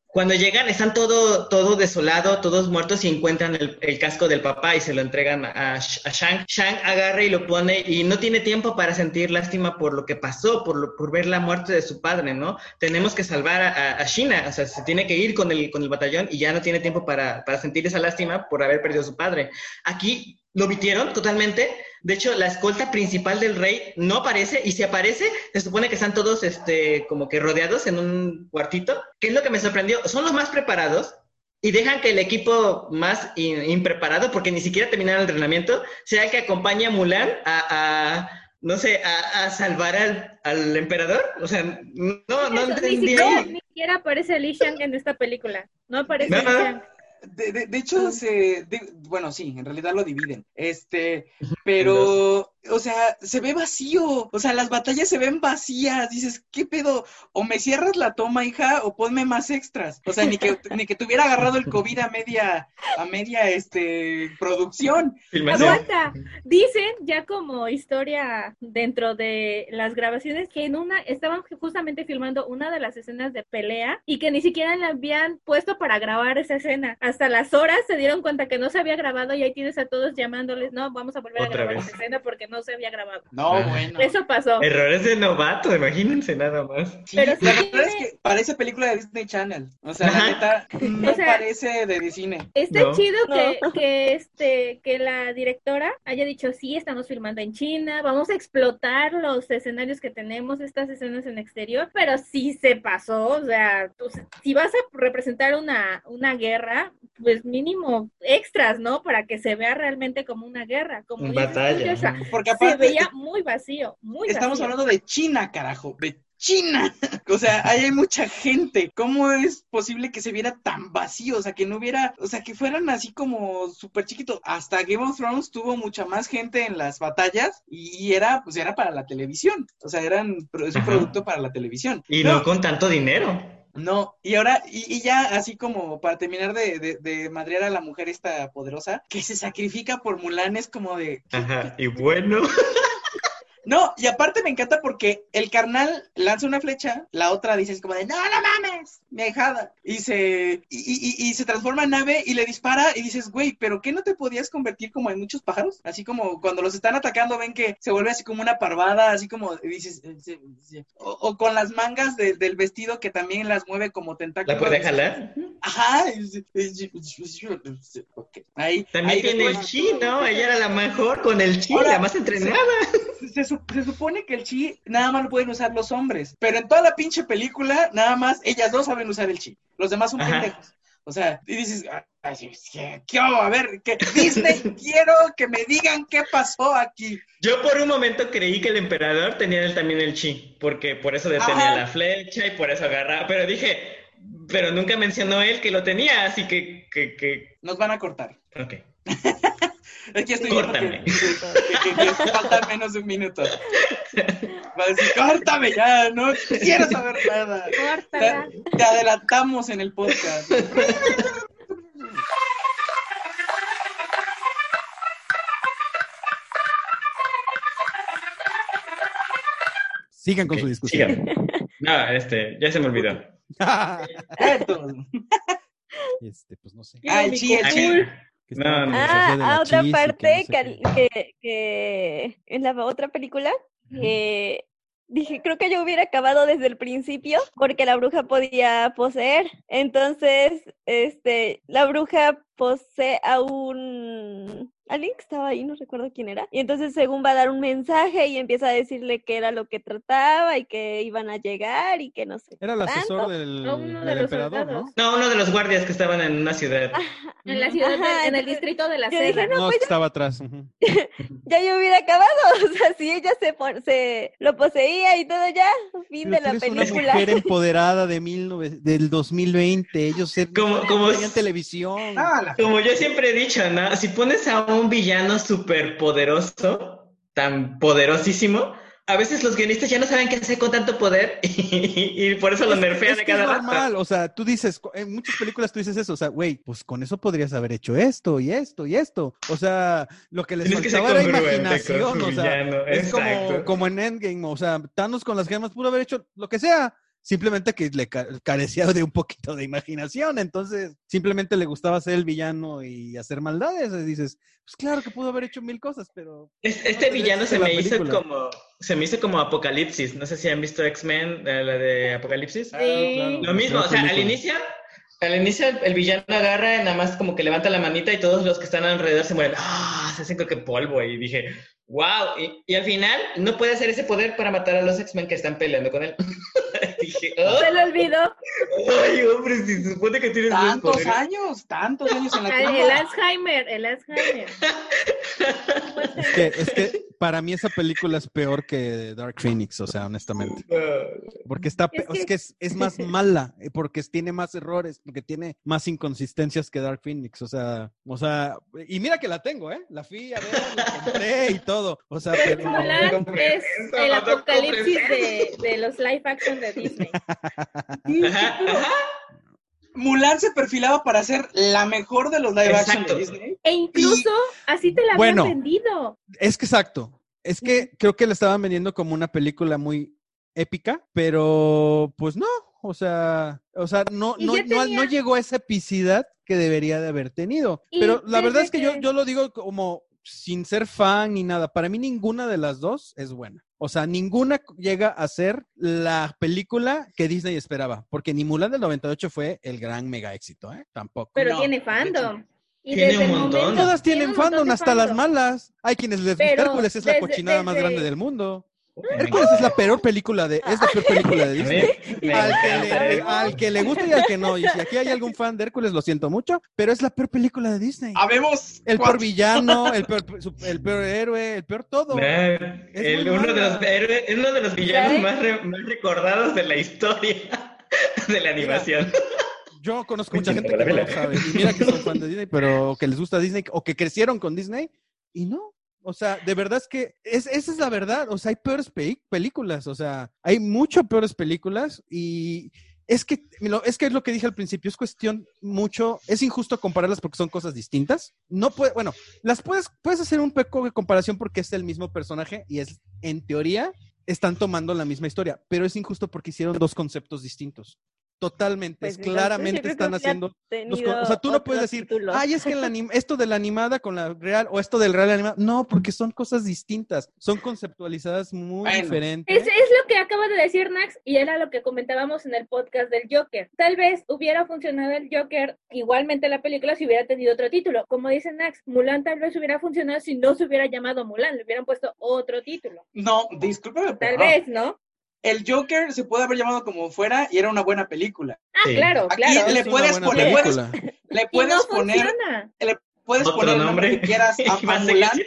Cuando llegan, están todo, todo desolado, todos muertos y encuentran el, el casco del papá y se lo entregan a, a Shang. Shang agarra y lo pone y no tiene tiempo para sentir lástima por lo que pasó, por, lo- por ver la muerte de su padre, ¿no? Tenemos que salvar a, a- China, o sea, se tiene que ir con el, con el batallón y ya no tiene tiempo para, para sentir esa lástima por haber perdido a su padre. Aquí lo vitieron totalmente. De hecho, la escolta principal del rey no aparece y si aparece, se supone que están todos este, como que rodeados en un cuartito. ¿Qué es lo que me sorprendió? Son los más preparados y dejan que el equipo más impreparado, porque ni siquiera terminaron el entrenamiento, sea el que acompaña a Mulan a, a, no sé, a, a salvar al, al emperador. O sea, no, no ni, entendí. siquiera, ni siquiera aparece Li Shang en esta película. No aparece No, Li no. De, de- de hecho, se, de- bueno, sí, en realidad lo dividen. Este, pero, o sea, se ve vacío. O sea, las batallas se ven vacías. Dices, ¿qué pedo? O me cierras la toma, hija, o ponme más extras. O sea, ni que, ni que te hubiera agarrado el COVID a media, a media, este, producción. Aguanta. Dicen ya como historia dentro de las grabaciones que en una estaban justamente filmando una de las escenas de pelea y que ni siquiera la habían puesto para grabar esa escena. Hasta las horas se dieron cuenta que no se había grabado y ahí tienes a todos llamándoles, no, vamos a volver a grabar vez. esa escena porque no se había grabado. No, Ah. bueno. Eso pasó. Errores de novato, imagínense nada más. Sí, Pero sí la verdad tiene- es que parece película de Disney Channel. O sea, la neta, no O sea, parece de cine. Está No. chido que, No. que, este, que la directora haya dicho, sí, estamos filmando en China, vamos a explotar los escenarios que tenemos, estas escenas en exterior, pero sí se pasó, o sea, pues, si vas a representar una, una guerra, pues mínimo extras, ¿no? Para que se vea realmente como una guerra, como dices batalla. Joshua. Porque Se aparte, veía muy vacío, muy Estamos vacío. hablando de China, carajo, de China. O sea, ahí hay mucha gente. ¿Cómo es posible que se viera tan vacío? O sea, que no hubiera, o sea, que fueran así como súper chiquito. Hasta Game of Thrones tuvo mucha más gente en las batallas y era, pues era para la televisión. O sea, eran, es un producto para la televisión. Y no con tanto dinero. No, y ahora, y, y ya así como para terminar de, de, de madrear a la mujer esta poderosa, que se sacrifica por Mulan es como de... Ajá. Y bueno. No, y aparte me encanta porque el carnal lanza una flecha, la otra dice como de, no, no mames, mi ahijada. Y se, y, y- y se transforma en nave y le dispara y dices, güey, ¿pero qué no te podías convertir como en muchos pájaros? Así como cuando los están atacando ven que se vuelve así como una parvada, así como dices, eh, sí, sí. O, o con las mangas de- del vestido que también las mueve como tentáculos. ¿La puede jalar? Ajá. Ahí, También ahí tiene el chi, ¿no? Ella era la mejor con el chi, Ahora, la más entrenada. Se, se supone que el chi nada más lo pueden usar los hombres, pero en toda la pinche película, nada más ellas dos saben usar el chi. Los demás son Ajá. pendejos. O sea, y dices, "Ay, ¿qué, qué? A ver, que Disney, quiero que me digan qué pasó aquí. Yo por un momento creí que el emperador tenía él también el chi, porque por eso detenía Ajá. la flecha y por eso agarraba, pero dije, pero nunca mencionó él que lo tenía, así que, que, que, Nos van a cortar. ok. Es que estoy Córtame. que, que- que- que falta menos de un minuto. Va a decir, córtame ya, no quiero saber nada. Córtala. Te, te adelantamos en el podcast. Sigan con su discusión. síganme. No, este, ya se me olvidó. Este, pues no sé. Ah, el chi, el chi. Que estaba No, con no. el Sofía de la Ah, a otra que no parte sé que, que, que en la otra película que dije, creo que yo hubiera acabado desde el principio porque la bruja podía poseer. Entonces, este, la bruja posee a un alguien que estaba ahí, no recuerdo quién era. Y entonces según va a dar un mensaje y empieza a decirle que era lo que trataba y que iban a llegar y que no sé. Era el asesor tanto. del, A uno de del los emperador, ¿no? soldados. No, uno de los guardias que estaban en una ciudad. En la ciudad, de- en el distrito de la yo dije, no, No, pues estaba atrás. ya yo hubiera acabado. O sea, si ella se, se lo poseía y todo ya, fin Pero de la eres una película. mujer empoderada de mil nove- del 2020. Ellos se Como- como- tenían televisión. Ah, la- Como yo siempre he dicho, ¿no? Si pones a un villano súper poderoso, tan poderosísimo, a veces los guionistas ya no saben qué hacer con tanto poder y, y por eso lo Es- nerfean es que es cada rato. normal, o sea, tú dices, en muchas películas tú dices eso, o sea, güey, pues con eso podrías haber hecho esto y esto y esto. O sea, lo que les Tienes que faltaba era congruente con imaginación, o sea, villano, es como, como en Endgame, o sea, Thanos con las gemas pudo haber hecho lo que sea. Simplemente que le ca- carecía de un poquito de imaginación, entonces simplemente le gustaba ser el villano y hacer maldades. y dices, pues claro que pudo haber hecho mil cosas, pero Es- Este No, villano se me hizo como se me hizo como Apocalipsis. No sé si han visto X-Men, la de Apocalipsis. Ah. Lo mismo, o sea, al inicio, al inicio el, villano agarra y nada más como que levanta la manita y todos los que están alrededor se mueren. ¡Ah! Se hacen creo que polvo y dije, wow. Y, y al final no puede hacer ese poder para matar a los X-Men que están peleando con él. dije, ¡oh! Se lo olvidó. ¡Ay, hombre! Si se supone que tienes Tantos años, tantos años en la El, el. Alzheimer, el Alzheimer. es que, es que para mí esa película es peor que Dark Phoenix, o sea, honestamente. Porque está, Es que- es, que es, es más mala, porque tiene más errores, porque tiene más inconsistencias que Dark Phoenix, o sea, o sea, y mira que la tengo, ¿eh? La fui a ver, la compré y todo, o sea, Pues pero... Es el apocalipsis de los live action de Disney. Ajá, ajá. Mulan se perfilaba para ser la mejor de los live action Exacto. de Disney. E incluso así te la habían Bueno. vendido. Es que exacto, es que creo que la estaban vendiendo como una película muy épica, pero pues no, o sea, o sea, no, no, no, llegó a esa epicidad que debería de haber tenido. Y Pero la verdad es que yo, yo lo digo como sin ser fan ni nada. Para mí ninguna de las dos es buena. O sea, ninguna llega a ser la película que Disney esperaba, porque ni Mulan del 98 fue el gran mega éxito, ¿eh? Tampoco. Pero No, tiene fandom. Y Tiene desde un el montón. momento- Todas tiene tienen montón fandom, hasta las malas. Hay quienes les Pero Hércules es la desde- cochinada más grande del mundo. Hércules es la peor película de, es la peor película de Disney. me Al que, le, eso. al que le gusta y al que no. Y si aquí hay algún fan de Hércules, lo siento mucho, pero es la peor película de Disney. Habemos El peor villano, el peor, su- el peor héroe, el peor todo. Nah, el- muy uno, de los, héroes- es uno de los villanos más, re- más recordados de la historia de la animación. Yo conozco mucha gente que no la lo sabe. Y mira que son fan de Disney, pero que les gusta Disney o que crecieron con Disney y no. O sea, de verdad es que es, esa es la verdad. O sea, hay peores pe- películas. O sea, hay mucho peores películas y es que, es que es lo que dije al principio. Es cuestión mucho, es injusto compararlas porque son cosas distintas. No puede, bueno, las puedes, puedes hacer un poco de comparación porque es el mismo personaje y es, en teoría, están tomando la misma historia, pero es injusto porque hicieron dos conceptos distintos. Totalmente, Pues claramente están haciendo los o sea, tú no puedes decir, ay, es que anim- esto de la animada con la real o esto del real animada. No, porque son cosas distintas, son conceptualizadas muy Bueno. diferentes. Es, es lo que acaba de decir Nax y era lo que comentábamos en el podcast del Joker. Tal vez hubiera funcionado el Joker igualmente la película si hubiera tenido otro título. Como dice Nax, Mulan tal vez hubiera funcionado si no se hubiera llamado Mulan, le hubieran puesto otro título. No, discúlpame, Tal no. vez, ¿no? El Joker se puede haber llamado como fuera y era una buena película. Ah, Sí. claro, Aquí claro. le Es una puedes buena poner- puedes-. Le Y puedes no poner, funciona. le puedes poner el nombre que quieras a, y a Mulan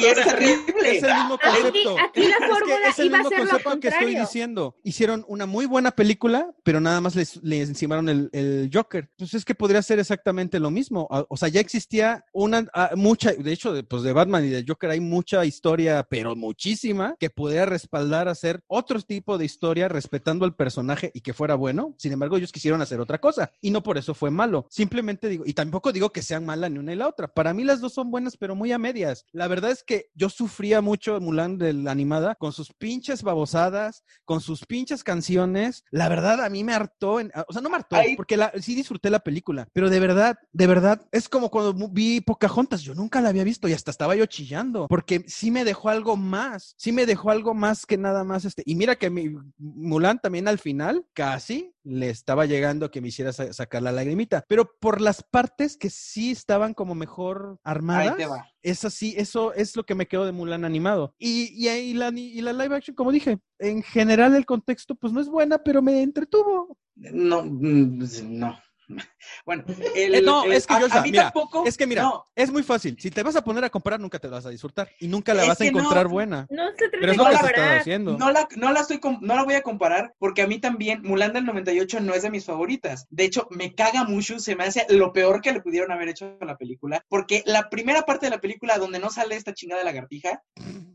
es terrible. Es el mismo concepto. aquí la Es que fórmula es el iba a mismo lo concepto que estoy diciendo. Hicieron una muy buena película, pero nada más les, les encimaron el, el Joker. Pues es que podría ser exactamente lo mismo. Ah, O sea, ya existía una ah, mucha, de hecho, de, pues de Batman y de Joker hay mucha historia, pero muchísima, que pudiera respaldar hacer otro tipo de historia respetando al personaje y que fuera bueno. Sin embargo, ellos quisieron hacer otra cosa y no por eso fue malo. Simplemente digo, y tampoco digo que sean mala ni una y la otra. Otra. Para mí las dos son buenas, pero muy a medias. La verdad es que yo sufría mucho Mulan de la animada con sus pinches babosadas, con sus pinches canciones. La verdad, a mí me hartó, en- o sea, no me hartó, Ahí- porque la- sí disfruté la película, pero de verdad, de verdad, es como cuando vi Pocahontas, yo nunca la había visto y hasta estaba yo chillando, porque sí me dejó algo más, sí me dejó algo más que nada más este. Y mira que mi Mulan también al final casi le estaba llegando que me hiciera sa- sacar la lagrimita, pero por las partes que sí estaban como mejor armadas. Es así, eso es lo que me quedó de Mulan animado. Y, y, y la, y la live action, como dije, en general el contexto pues no es buena, pero me entretuvo. No, mm, no. Bueno, el- Eh, no, el- es que a- yo, a mí mira, tampoco. es que mira, no, es muy fácil. Si te vas a poner a comparar, nunca te la vas a disfrutar y nunca la Es vas a no. encontrar buena. No se trata Pero de es lo que se está. No la, no la estoy no la voy a comparar porque a mí también Mulan del 98 no es de mis favoritas. De hecho, me caga mucho, se me hace lo peor que le pudieron haber hecho a la película, porque la primera parte de la película donde no sale esta chingada lagartija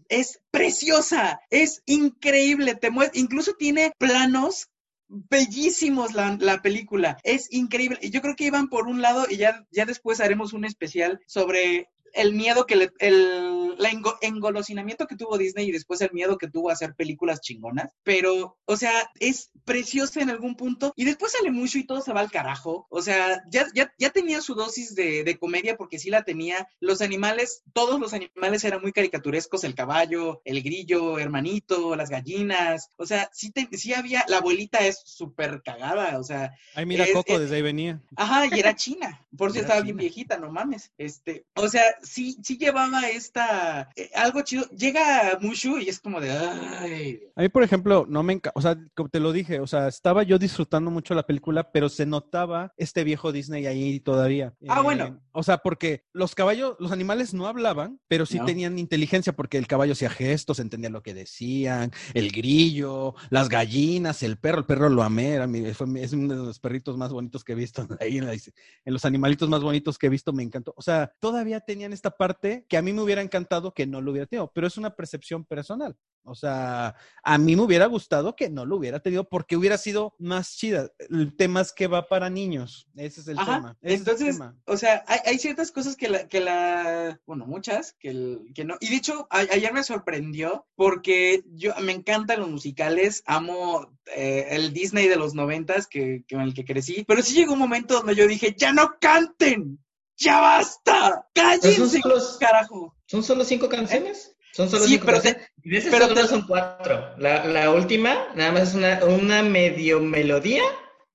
es preciosa, es increíble, te incluso tiene planos bellísimos la, la película, es increíble. Y yo creo que iban por un lado y ya, ya después haremos un especial sobre el miedo que le, el engo- engolosinamiento que tuvo Disney y después el miedo que tuvo a hacer películas chingonas. Pero, o sea, es preciosa en algún punto y después sale mucho y todo se va al carajo. O sea, ya, ya, ya tenía su dosis de, de comedia porque sí la tenía. Los animales, todos los animales eran muy caricaturescos, el caballo, el grillo, hermanito, las gallinas. O sea, sí, te- sí había, la abuelita es súper cagada, o sea, Ay, mira, es- Coco, es- desde ahí venía. Ajá, y era china. Por si estaba bien viejita, no mames. Este, o sea, sí, sí llevaba esta eh, algo chido. Llega Mushu y es como de ay. A mí, por ejemplo, no me encanta, o sea, como te lo dije, o sea, estaba yo disfrutando mucho la película, pero se notaba este viejo Disney ahí todavía. Ah, Eh, bueno. O sea, porque los caballos, los animales no hablaban, pero sí No. tenían inteligencia porque el caballo hacía gestos, entendía lo que decían, el grillo, las gallinas, el perro, el perro lo amé, era mi- fue es uno de los perritos más bonitos que he visto ahí en, la- en los animalitos más bonitos que he visto, me encantó. O sea, todavía tenían esta parte que a mí me hubiera encantado que no lo hubiera tenido, pero es una percepción personal. O sea, a mí me hubiera gustado que no lo hubiera tenido porque hubiera sido más chida. El tema es que va para niños. Ese es el Ajá, tema. ese es el entonces, tema. o sea, hay, hay ciertas cosas que la, que la, bueno, muchas, que, el- que no. Y de hecho, a- ayer me sorprendió porque yo me encantan los musicales, amo eh, el Disney de los noventas que, que, con el que crecí, pero sí llegó un momento donde yo dije, ya no canten, ya basta, cállense, solo- carajo. ¿Son solo cinco canciones? Son solo Sí, cinco pero te- canciones. Y de esas pero solo te- son cuatro. La, la última, nada más es una, una medio melodía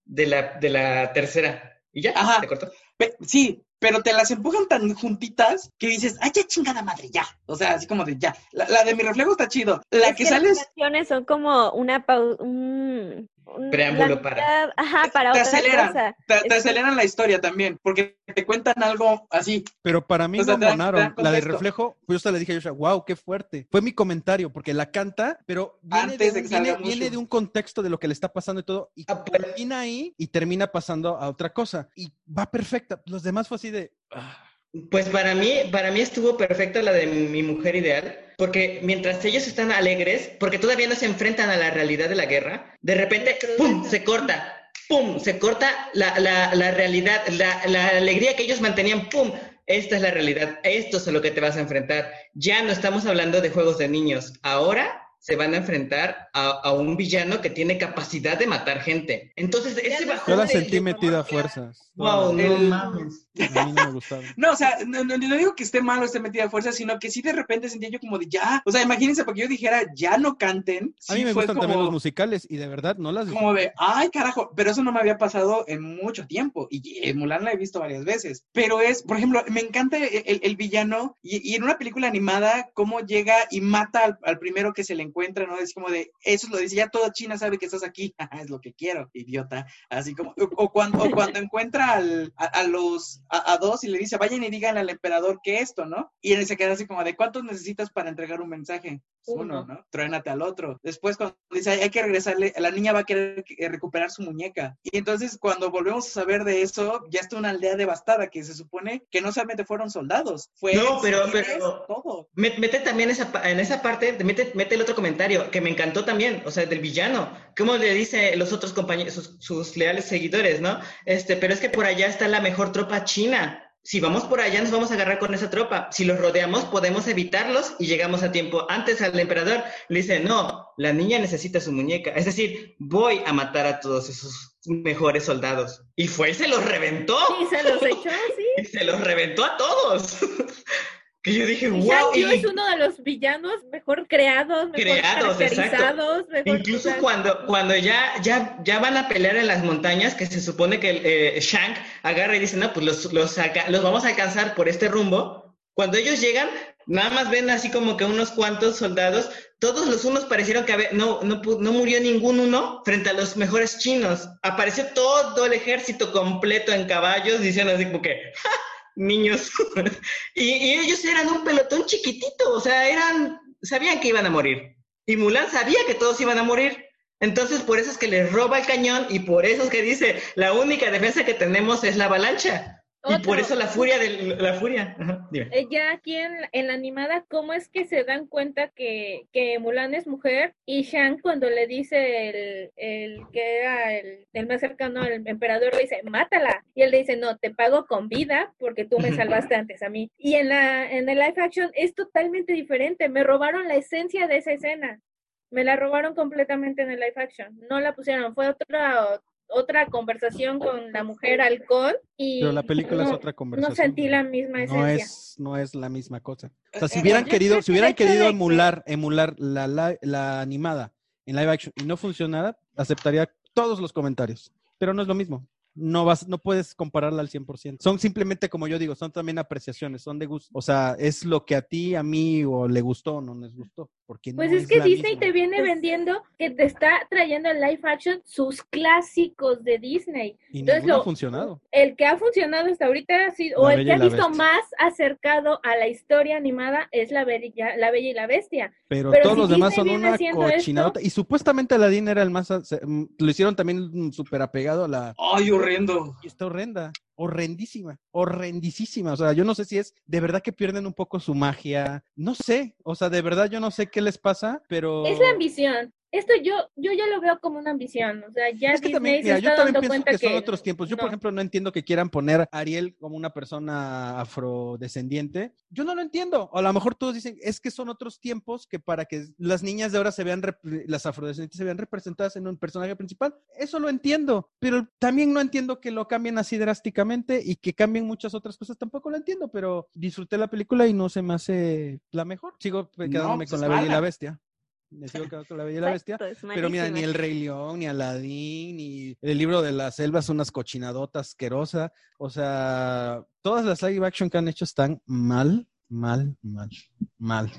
de la, de la tercera. Y ya, Ajá. te cortó. Pe- sí, pero te las empujan tan juntitas que dices, ay, ya chingada madre, ya. O sea, así como de ya. La, la de mi reflejo está chido. La Es que, que sale las es- canciones son como una pau- un, un- Preámbulo la para. mitad- Ajá, para te otra aceleran, cosa. te, te aceleran la historia también, porque te cuentan algo así. Pero para mí O sea, no La de reflejo, pues yo hasta le dije a Joshua, wow, qué fuerte. Fue mi comentario, porque la canta, pero viene, Antes de, de un, que salga viene, Mushu. viene de un contexto de lo que le está pasando y todo, y Ah, pues. termina ahí y termina pasando a otra cosa. Y va perfecta. Los demás fue así de. ah. Pues para mí, para mí estuvo perfecta la de mi mujer ideal, porque mientras ellos están alegres, porque todavía no se enfrentan a la realidad de la guerra, de repente, ¡pum!, se corta, ¡pum!, se corta la, la, la realidad, la, la alegría que ellos mantenían, ¡pum!, esta es la realidad, esto es a lo que te vas a enfrentar. Ya no estamos hablando de juegos de niños, ahora se van a enfrentar a, a un villano que tiene capacidad de matar gente. Entonces, ese bajón Yo la sentí de- metida a fuerzas. Wow, no El- mames. A mí no me gustaron. No, o sea, no, no- no digo que esté mal o esté metida a fuerza, sino que sí de repente sentía yo como de ya. O sea, imagínense, porque yo dijera ya no canten. A mí sí me fue gustan como, también los musicales y de verdad no las como de, ay, carajo, pero eso no me había pasado en mucho tiempo. Y Mulan la he visto varias veces. Pero es, por ejemplo, me encanta el, el- el villano y, y en una película animada, cómo llega y mata al, al primero que se le encuentra, ¿no? Es como de, eso lo dice, ya toda China sabe que estás aquí. Es lo que quiero, idiota. Así como, o, cuando, o cuando encuentra al- a, a los, a, a dos y le dice, vayan y digan al emperador que esto, ¿no? Y él se queda así como de, ¿cuántos necesitas para entregar un mensaje? Uno, Uno. ¿no? Truénate al otro. Después cuando dice, hay, que regresarle, la niña va a querer eh, recuperar su muñeca. Y entonces cuando volvemos a saber de eso, ya está una aldea devastada que se supone que no solamente fueron soldados, fue No, pero- pero- todo. Me- Mete también esa, en esa parte, mete, mete el otro comentario que me encantó también, o sea, del villano. ¿Cómo le dice los otros compañeros, sus, sus leales seguidores, no? Este, pero es que por allá está la mejor tropa china. si vamos por allá nos vamos a agarrar con esa tropa. Si los rodeamos podemos evitarlos y llegamos a tiempo. Antes al emperador le dice, no, la niña necesita su muñeca. Es decir, voy a matar a todos esos mejores soldados. Y fue y se los reventó. Y se los echó, sí. Y se los reventó a todos. que yo dije, wow. Shang y- es uno de los villanos mejor creados, mejor Creados, caracterizados, mejor Incluso cuando, cuando ya, ya, ya van a pelear en las montañas, que se supone que eh, Shank agarra y dice, no, pues los, los, los vamos a alcanzar por este rumbo. Cuando ellos llegan, nada más ven así como que unos cuantos soldados, todos los unos parecieron que había- no, no, no murió ningún uno frente a los mejores chinos. Apareció todo el ejército completo en caballos, diciendo así como que, "Ja, niños. y, y ellos eran un pelotón chiquitito, o sea, eran, sabían que iban a morir. Y Mulan sabía que todos iban a morir. Entonces, por eso es que les roba el cañón y por eso es que dice, la única defensa que tenemos es la avalancha. Y Otro. por eso la furia de la furia. Ajá, dime. eh, ya aquí en, en la animada, ¿cómo es que se dan cuenta que, que Mulan es mujer? Y Shang cuando le dice el, el que era el, el más cercano al emperador, le dice, mátala. Y él le dice, no, te pago con vida porque tú me salvaste antes a mí. Y en, la, en el live action es totalmente diferente. Me robaron la esencia de esa escena. Me la robaron completamente en el live action. No la pusieron. Fue otra otra conversación con la mujer halcón y Pero la película es no- otra conversación. No sentí la misma No esencia. es, no es la misma cosa. O sea, si Eh, hubieran yo querido, si hubieran querido emular, emular la, la, la animada en live action y no funcionara, aceptaría todos los comentarios. Pero no es lo mismo. No vas, no puedes compararla al 100%. Son simplemente, como yo digo, son también apreciaciones, son de gusto. O sea, es lo que a ti, a mí, o le gustó o no les gustó. Porque Pues no es que la Disney misma. te viene vendiendo que te está trayendo en live action sus clásicos de Disney. Y Entonces, lo- ha funcionado. El que ha funcionado hasta ahorita ha sido, o el que ha visto Bestia. más acercado a la historia animada es la Bella, la Bella y la Bestia. Pero, Pero todos si los demás Disney son una esto- cochinadota. Y supuestamente Aladdin era el más. se- mm, Lo hicieron también súper apegado a la. Ay, horrendo. Y está horrenda, horrendísima, horrendísima. O sea, yo no sé si es de verdad que pierden un poco su magia. No sé, o sea, de verdad yo no sé qué les pasa, pero. Es la ambición. Esto yo, yo ya lo veo como una ambición. O sea, ya Es que Disney también, se mira, está yo también dando pienso cuenta que que, son otros tiempos. Yo, por ejemplo, no entiendo que quieran poner a Ariel como una persona afrodescendiente. Yo no lo entiendo. O a lo mejor todos dicen, es que son otros tiempos que para que las niñas de ahora se vean, las afrodescendientes se vean representadas en un personaje principal. Eso lo entiendo. Pero también no entiendo que lo cambien así drásticamente y que cambien muchas otras cosas. Tampoco lo entiendo, pero disfruté la película y no se me hace la mejor. Sigo quedándome pues con la Bella y la. Bestia. Me sigo quedando con la Bella y la Bestia. Exacto, es Pero mira, ni el Rey León, ni Aladín, ni el libro de las selvas, unas cochinadotas asquerosas. O sea, todas las live action que han hecho están mal, mal, mal, mal.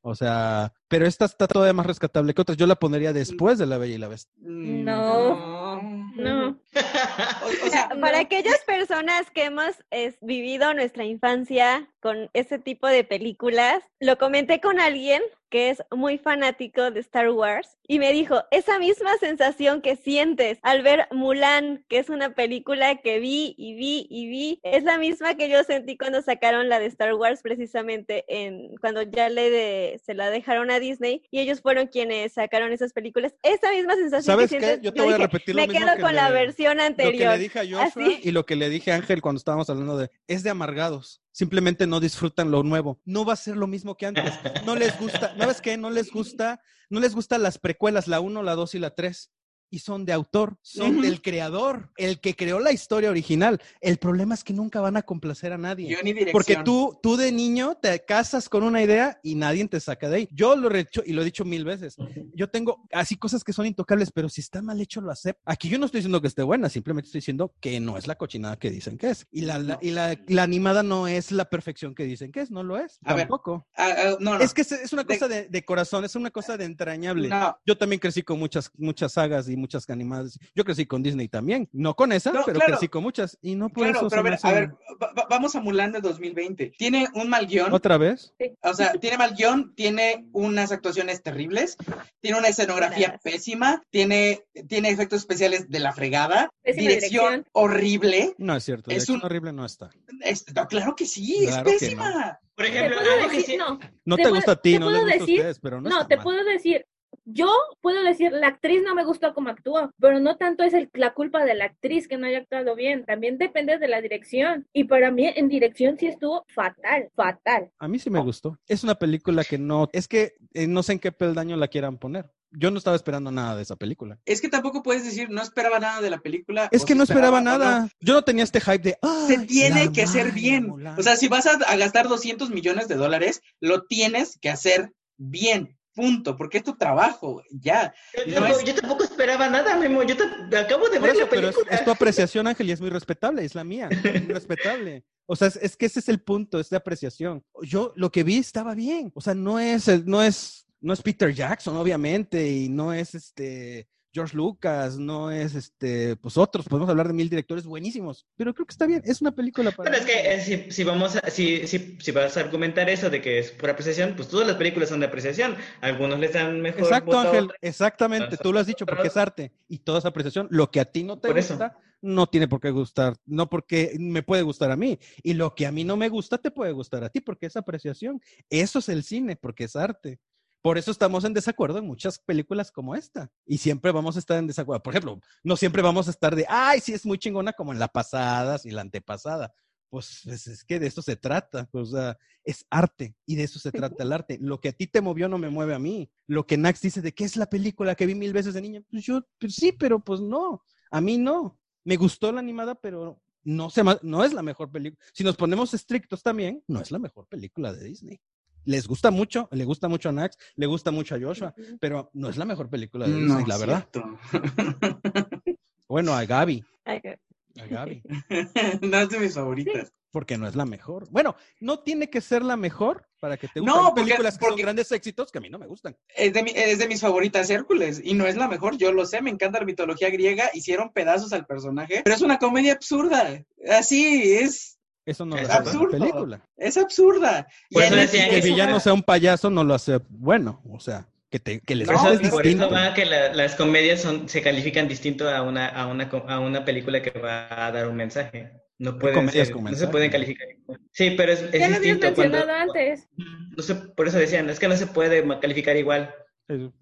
O sea, pero esta está todavía más rescatable que otras. Yo la pondría después de La Bella y la Bestia. Mm, No. No. O, o sea, Para aquellas personas que hemos es, vivido nuestra infancia con ese tipo de películas, lo comenté con alguien que es muy fanático de Star Wars y me dijo, esa misma sensación que sientes al ver Mulan, que es una película que vi y vi y vi, es la misma que yo sentí cuando sacaron la de Star Wars precisamente en cuando ya le de- se la dejaron a Disney y ellos fueron quienes sacaron esas películas. Esa misma sensación ¿Sabes que qué? sientes, Yo te voy a repetir lo me quedo que con la le- versión Lo que anterior. le dije a Joshua Así. y lo que le dije a Ángel cuando estábamos hablando de es de amargados. Simplemente no disfrutan lo nuevo. No va a ser lo mismo que antes. No les gusta, ¿sabes qué? No les gusta, no les gustan las precuelas, la 1, la 2 y la 3. Y son de autor, son Ujú. del creador, el que creó la historia original. El problema es que nunca van a complacer a nadie. guion y dirección. Porque tú, tú de niño te casas con una idea y nadie te saca de ahí. Yo lo he hecho y lo he dicho mil veces. Yo tengo así cosas que son intocables, pero si está mal hecho lo acepto. Aquí yo no estoy diciendo que esté buena, simplemente estoy diciendo que no es la cochinada que dicen que es. Y la, la- y la, la animada no es la perfección que dicen que es, no lo es. A ver, tampoco. Ah, ah, no, no. Es que es, es una De- cosa de, de corazón, es una cosa de entrañable. No, Yo también crecí con muchas, muchas sagas y muchas animadas. Yo crecí con Disney también. No con esa, No, pero claro. crecí con muchas. Y no por claro, eso pero a ver, hace- a ver, va- va- vamos a Mulan de 2020. Tiene un mal guion, ¿Otra vez? o sea, tiene mal guion, tiene unas actuaciones terribles, tiene una escenografía Gracias. pésima, tiene, tiene efectos especiales de la fregada, dirección, dirección. horrible. No es cierto. Es dirección un- horrible no está. Es- no, claro que sí, Claro es que pésima. Por Te ejemplo, puedo algo que decir, sí- no, No Te te, puedo- gusta a ti, te no les puedo gusta a decir- ustedes, pero no, no, está te mal. puedo decir, yo puedo decir, la actriz no me gustó como actuó, pero no tanto es el- la culpa de la actriz que no haya actuado bien, también depende de la dirección. Y para mí en dirección sí estuvo fatal, fatal. A mí sí me gustó. Es una película que no, es que eh, no sé en qué peldaño la quieran poner. Yo no estaba esperando nada de esa película. Es que tampoco puedes decir, no esperaba nada de la película. Es que no esperaba nada. Yo no tenía este hype de. Se "Ay, tiene que hacer bien. Mulan". O sea, si vas a, a gastar 200 millones de dólares, lo tienes que hacer bien. Punto. Porque es tu trabajo. Ya. Yo, No es- yo tampoco esperaba nada, Memo. Yo ta- acabo de Por ver eso, la pero es, película. es tu apreciación, Ángel, y es muy respetable, es la mía, es muy respetable. O sea, es, es que ese es el punto, es de apreciación. Yo lo que vi estaba bien. O sea, no es, no es, no es Peter Jackson, obviamente, y no es este George Lucas, no es este, pues otros, podemos hablar de mil directores buenísimos, pero creo que está bien, es una película para. Bueno, es que eh, si, si vamos a, si, si, si vas a argumentar eso de que es por apreciación, pues todas las películas son de apreciación. Algunos les dan mejor Exacto, Ángel, otros. exactamente, tú lo has dicho, porque es arte y todo es apreciación. Lo que a ti no te Por eso. gusta, no tiene por qué gustar, no porque me puede gustar a mí. Y lo que a mí no me gusta, te puede gustar a ti, porque es apreciación. Eso es el cine, porque es arte. Por eso estamos en desacuerdo en muchas películas como esta. Y siempre vamos a estar en desacuerdo. Por ejemplo, no siempre vamos a estar de, ay, sí es muy chingona como en la pasada y la antepasada. Pues es, es que de eso se trata. O sea, es arte y de eso se trata el arte. Lo que a ti te movió no me mueve a mí. Lo que Nax dice de que es la película que vi mil veces de niña, pues yo, pues sí, pero pues no. A mí no. Me gustó la animada, pero no, se, no es la mejor película. Si nos ponemos estrictos también, no es la mejor película de Disney. Les gusta mucho, le gusta mucho a Nax, le gusta mucho a Joshua, pero no es la mejor película de Disney, No, la verdad. Bueno, a Gaby, a Gaby, no es de mis favoritas. porque no es la mejor. Bueno, no tiene que ser la mejor para que te No, gusten porque- películas que son porque- grandes éxitos que a mí no me gustan. Es de, mi- es de mis favoritas Hércules y no es la mejor, yo lo sé, me encanta la mitología griega, hicieron pedazos al personaje, pero es una comedia absurda. Así es, Eso no lo Es hace una absurdo. película. es absurda. Y eso Que el villano sea un payaso no lo hace bueno. O sea, que, te, que les No, Por guste eso, es por eso distinto. va que la- las comedias son, se califican distinto a una, a, una, a una película que va a dar un mensaje. No pueden ser- con no se pueden calificar. igual. Sí, pero es, es Ya lo habías distinto. cuando- mencionado antes. no sé, por eso decían, es que no se puede calificar igual.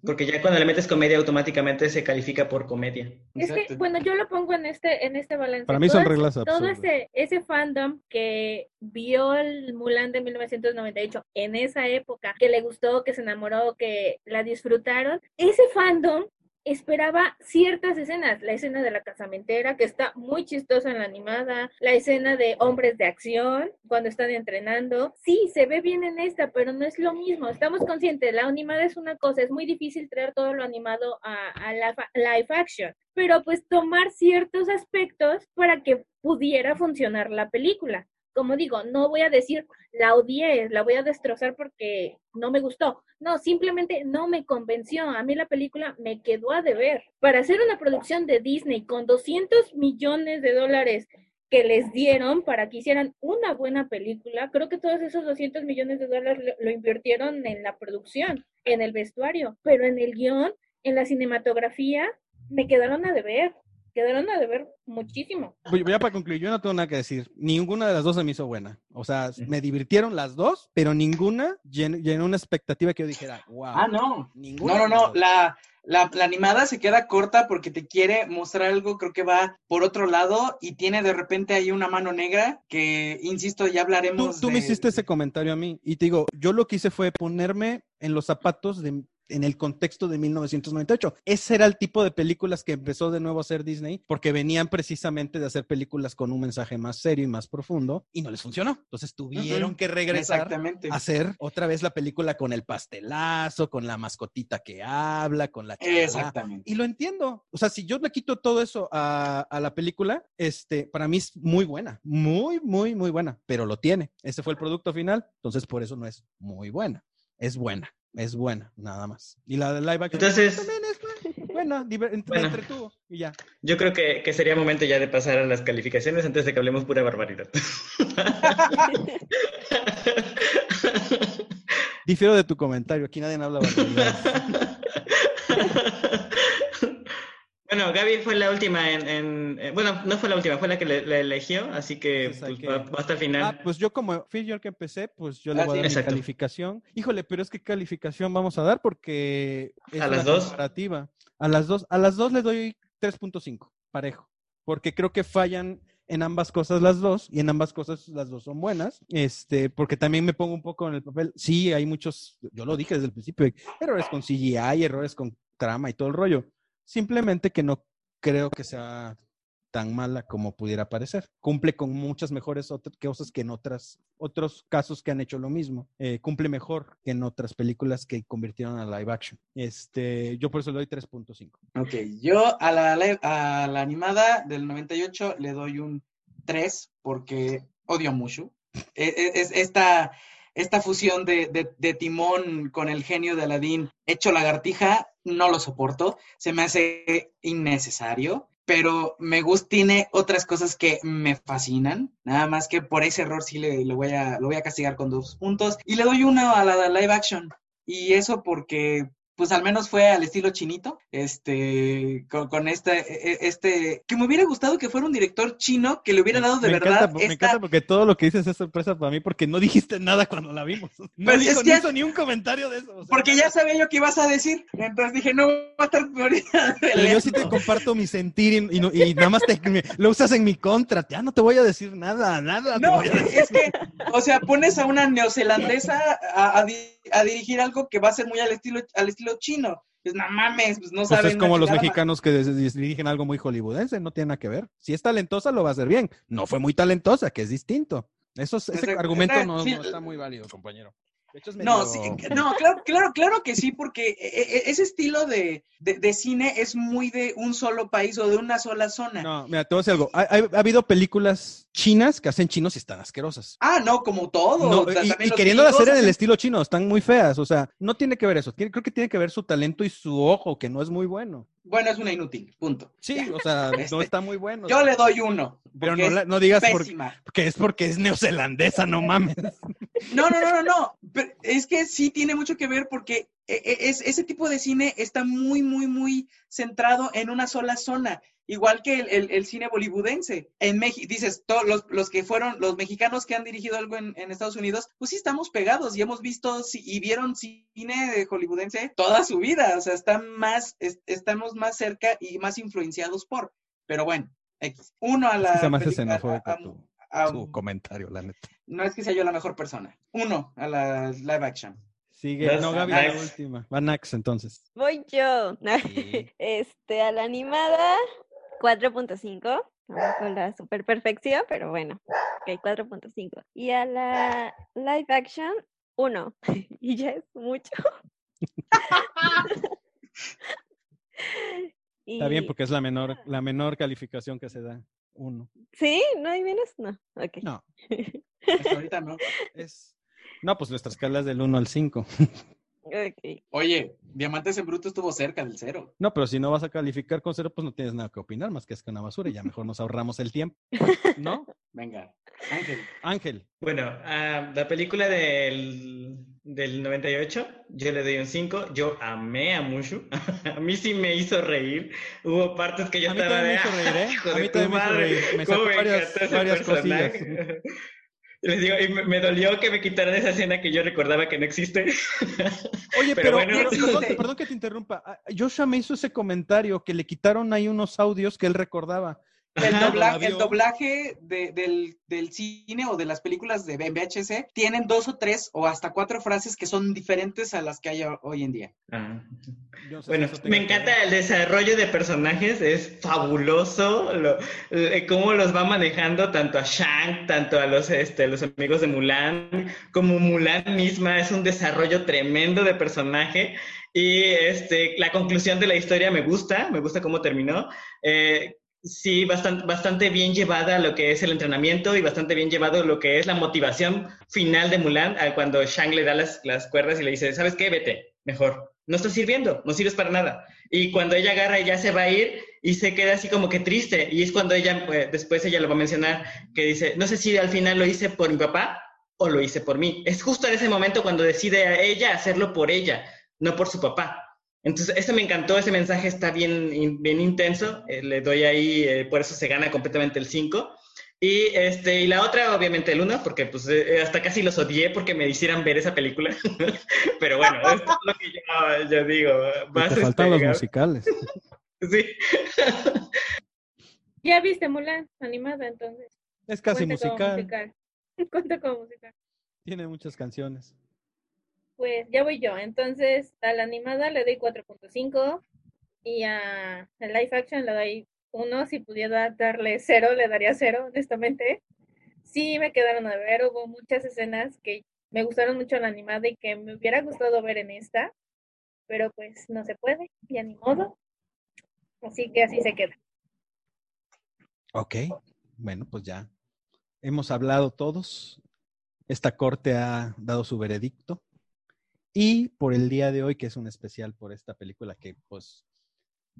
Porque ya cuando le metes comedia, automáticamente se califica por comedia. Es que, bueno, yo lo pongo en este, en este balance. Para mí son Todo reglas Todo absurdas. ese, ese fandom que vio el Mulan de 1998 en esa época, que le gustó, que se enamoró, que la disfrutaron, ese fandom esperaba ciertas escenas, la escena de la casamentera, que está muy chistosa en la animada, la escena de hombres de acción, cuando están entrenando, sí, se ve bien en esta, pero no es lo mismo, estamos conscientes, la animada es una cosa, es muy difícil traer todo lo animado a, a la live action, pero pues tomar ciertos aspectos para que pudiera funcionar la película. Como digo, no voy a decir la odié, la voy a destrozar porque no me gustó. No, simplemente no me convenció. A mí la película me quedó a deber. Para hacer una producción de Disney con 200 millones de dólares que les dieron para que hicieran una buena película, creo que todos esos 200 millones de dólares lo, invirtieron en la producción, en el vestuario, pero en el guion, en la cinematografía, me quedaron a deber. Quedaron a deber muchísimo. Voy- Ya para concluir, yo no tengo nada que decir. Ninguna de las dos se me hizo buena. O sea, me divirtieron las dos, pero ninguna llen- llenó una expectativa que yo dijera, wow. Ah, no. Ninguna No, no, no. La, la, la animada se queda corta porque te quiere mostrar algo, creo que va por otro lado y tiene de repente ahí una mano negra que, insisto, ya Tú, hablaremos. tú me de- hiciste ese comentario a mí y te digo, yo lo que hice fue ponerme en los zapatos de en el contexto de 1998. Ese era el tipo de películas que empezó de nuevo a hacer Disney porque venían precisamente de hacer películas con un mensaje más serio y más profundo y no les funcionó. Entonces tuvieron que regresar Exactamente. a hacer otra vez la película con el pastelazo, con la mascotita que habla, con la chalala. Exactamente. Y lo entiendo. O sea, si yo le quito todo eso a, a la película, este, para mí es muy buena. Muy, muy, muy buena. Pero lo tiene. Ese fue el producto final. Entonces, por eso no es muy buena. Es buena. Es buena, nada más. Y la de live action Entonces- también es buena, buena, diver- ent- Bueno. entretuvo y ya. Yo creo que, que sería momento ya de pasar a las calificaciones antes de que hablemos pura barbaridad. Difiero de tu comentario. Aquí nadie habla barbaridades. Bueno, Gaby fue la última en, en- Bueno, no fue la última, fue la que le, eligió, así que pues, que- va, va hasta el final. Ah, pues yo como fui yo el que empecé, pues yo le Ah, voy a sí. dar mi calificación. Híjole, pero es que calificación vamos a dar porque es ¿A la las dos? comparativa. A las dos, a las dos le doy 3.5, parejo, porque creo que fallan en ambas cosas las dos y en ambas cosas las dos son buenas. Este, porque también me pongo un poco en el papel. Sí, hay muchos, yo lo dije desde el principio, errores con CGI, errores con trama y todo el rollo. Simplemente que no creo que sea tan mala como pudiera parecer. Cumple con muchas mejores cosas que en otras, otros casos que han hecho lo mismo. Eh, cumple mejor que en otras películas que convirtieron a live action. Este, yo por eso le doy 3.5. Ok, yo a la, a la animada del 98 le doy un 3 porque odio a. E- e- Es, esta, esta fusión de, de- Timón con el genio de Aladín hecho lagartija, no lo soporto. Se me hace innecesario. Pero me gusta, tiene otras cosas que me fascinan. Nada más que por ese error sí le, le voy a, lo voy a castigar con dos puntos. Y le doy uno a la live action. Y eso porque, pues al menos fue al estilo chinito, este, con, con este, e- e- este, que me hubiera gustado que fuera un director chino que le hubiera dado de me verdad encanta, me esta, encanta porque todo lo que dices es sorpresa para mí porque no dijiste nada cuando la vimos. No Pues dijo, que- hizo ni un comentario de eso. o sea, porque ya sabía yo que ibas a decir, entonces dije, no va a estar ahorita yo sí te comparto mi sentir y, y no- y nada más te, me- lo usas en mi contra. Ya no te voy a decir nada, nada. No, es que, o sea, pones a una neozelandesa a, a a dirigir algo que va a ser muy al estilo, al estilo chino. Pues no mames, pues no Pues saben. es como los mexicanos que dirigen algo muy hollywoodense, no tiene nada que ver. Si es talentosa, lo va a hacer bien. No fue muy talentosa, que es distinto. Eso, es- ese argumento Está- no, sí. no está muy válido, compañero. De hecho, es No, medio- sí, no, claro, claro, claro que sí, porque e- e- ese estilo de, de- de cine es muy de un solo país o de una sola zona. No, mira, te voy a decir algo. Ha, ha- ha habido películas chinas que hacen chinos y están asquerosas. Ah, no, como todo. No, o sea, y, y gringos hacer en el estilo chino, están muy feas. O sea, no tiene que ver eso. Tiene- creo que tiene que ver su talento y su ojo, que no es muy bueno. Bueno, es una inútil, punto. Sí, o sea, no Este, está muy bueno. Yo le doy uno. Pero porque no, la- no digas por- pésima. que es porque es neozelandesa, no mames. No, no, no, no, no. Pero es que sí tiene mucho que ver porque e- e- es, ese tipo de cine está muy, muy, muy centrado en una sola zona. Igual que el, el- el cine bollywoodense. En México, dices, todos los, los que fueron, los mexicanos que han dirigido algo en, en Estados Unidos, pues sí estamos pegados y hemos visto y vieron cine de hollywoodense toda su vida. O sea, están más, es- estamos más cerca y más influenciados por. Pero bueno, X. Uno a la. Se me hace película- xenofóbico a- tu, a- tu comentario, la neta. no es que sea yo la mejor persona. Uno a la live action. Sigue, no, Gaby, la Nax. última. Va Nax, entonces. Voy yo. Sí. Este, a la animada, 4.5. Vamos con la super perfección, pero bueno. Ok, 4.5. Y a la live action, 1. Y ya es mucho. Está bien Y- porque es la menor, la menor calificación que se da. Uno. ¿Sí? ¿No hay menos? No. Ok. No, Hasta ahorita no. es. No, pues nuestra escala es del 1 al 5. Oye, Diamantes en Bruto estuvo cerca del cero. No, pero si no vas a calificar con cero, pues no tienes nada que opinar, más que es que una basura y ya mejor nos ahorramos el tiempo. ¿No? Venga, Ángel. Ángel. Bueno, a la película del, del 98, yo le doy un 5. Yo amé a Mushu. a mí sí me hizo reír. Hubo partes que yo A mí estaba también de. me hizo reír, ¿eh? "Hijo A mí también me hizo reír. Me sacó varias- varias personaje". Les digo, y me, me dolió que me quitaran esa escena que yo recordaba que no existe. Oye, Pero pero, bueno. pero, Pero perdón, perdón que te interrumpa. Ah, Joshua me hizo ese comentario que le quitaron ahí unos audios que él recordaba. El, dobla- doblaje de- del, del cine o de las películas de VHS tienen dos o tres o hasta cuatro frases que son diferentes a las que hay hoy en día. Ah. No sé Bueno, me encanta el desarrollo de personajes, es fabuloso lo- eh, cómo los va manejando tanto a Shang, tanto a los, este, los amigos de Mulan, como Mulan misma, es un desarrollo tremendo de personaje y este, la conclusión de la historia me gusta, me gusta cómo terminó. Eh, sí, bastante, bastante bien llevada lo que es el entrenamiento y bastante bien llevado lo que es la motivación final de Mulan cuando Shang le da las, las cuerdas y le dice, ¿sabes qué? Vete, mejor. No estás sirviendo, no sirves para nada. Y cuando ella agarra y ya se va a ir y se queda así como que triste. Y es cuando ella, pues, después ella lo va a mencionar, que dice, no sé si al final lo hice por mi papá o lo hice por mí. Es justo en ese momento cuando decide a ella hacerlo por ella, no por su papá. Entonces, ese me encantó, ese mensaje está bien, bien intenso, eh, le doy ahí, eh, por eso se gana completamente el 5. Y, este, y la otra, obviamente, el 1, porque pues eh, hasta casi los odié porque me hicieran ver esa película. Pero bueno, esto es lo que yo, yo digo. Más te faltan este, los musicales. Sí. ¿Ya viste Mulan animada entonces? Es casi Cuenta musical. musical. Cuenta como musical. Tiene muchas canciones. Pues ya voy yo. Entonces, a la animada le doy 4.5 y a el live action le doy 1. Si pudiera darle 0, le daría 0, honestamente. Sí, me quedaron a ver. Hubo muchas escenas que me gustaron mucho la animada y que me hubiera gustado ver en esta. Pero pues no se puede, ya ni modo. Así que así se queda. Ok, bueno, pues ya hemos hablado todos. Esta corte ha dado su veredicto. Y por el día de hoy, que es un especial por esta película que, pues,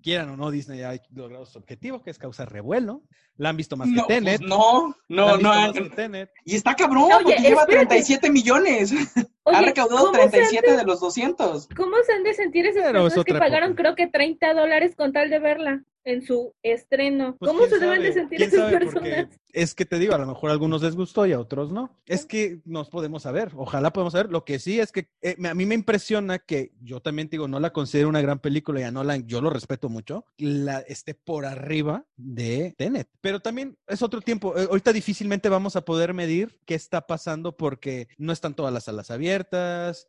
quieran o no, Disney ha logrado su objetivo, que es causar revuelo. La han visto más No, que Tenet. pues no, La no, han visto no. más que Tenet. Y está cabrón, Oye, porque lleva espérate. 37 millones. ha recaudado ¿cómo se han 37 de los 200. ¿Cómo se han de sentir esas Pero es personas que pagaron época. creo que 30 dólares con tal de verla en su estreno? Pues, ¿Cómo se deben de sentir quién esas sabe, porque personas? Es que te digo, a lo mejor a algunos les gustó y a otros no. Es que nos podemos saber, ojalá podemos saber. Lo que sí es que eh, a mí me impresiona que yo también digo, no la considero una gran película y a Nolan yo lo respeto mucho, la esté por arriba de Tenet. Pero también es otro tiempo. Eh, ahorita difícilmente vamos a poder medir qué está pasando porque no están todas las salas abiertas.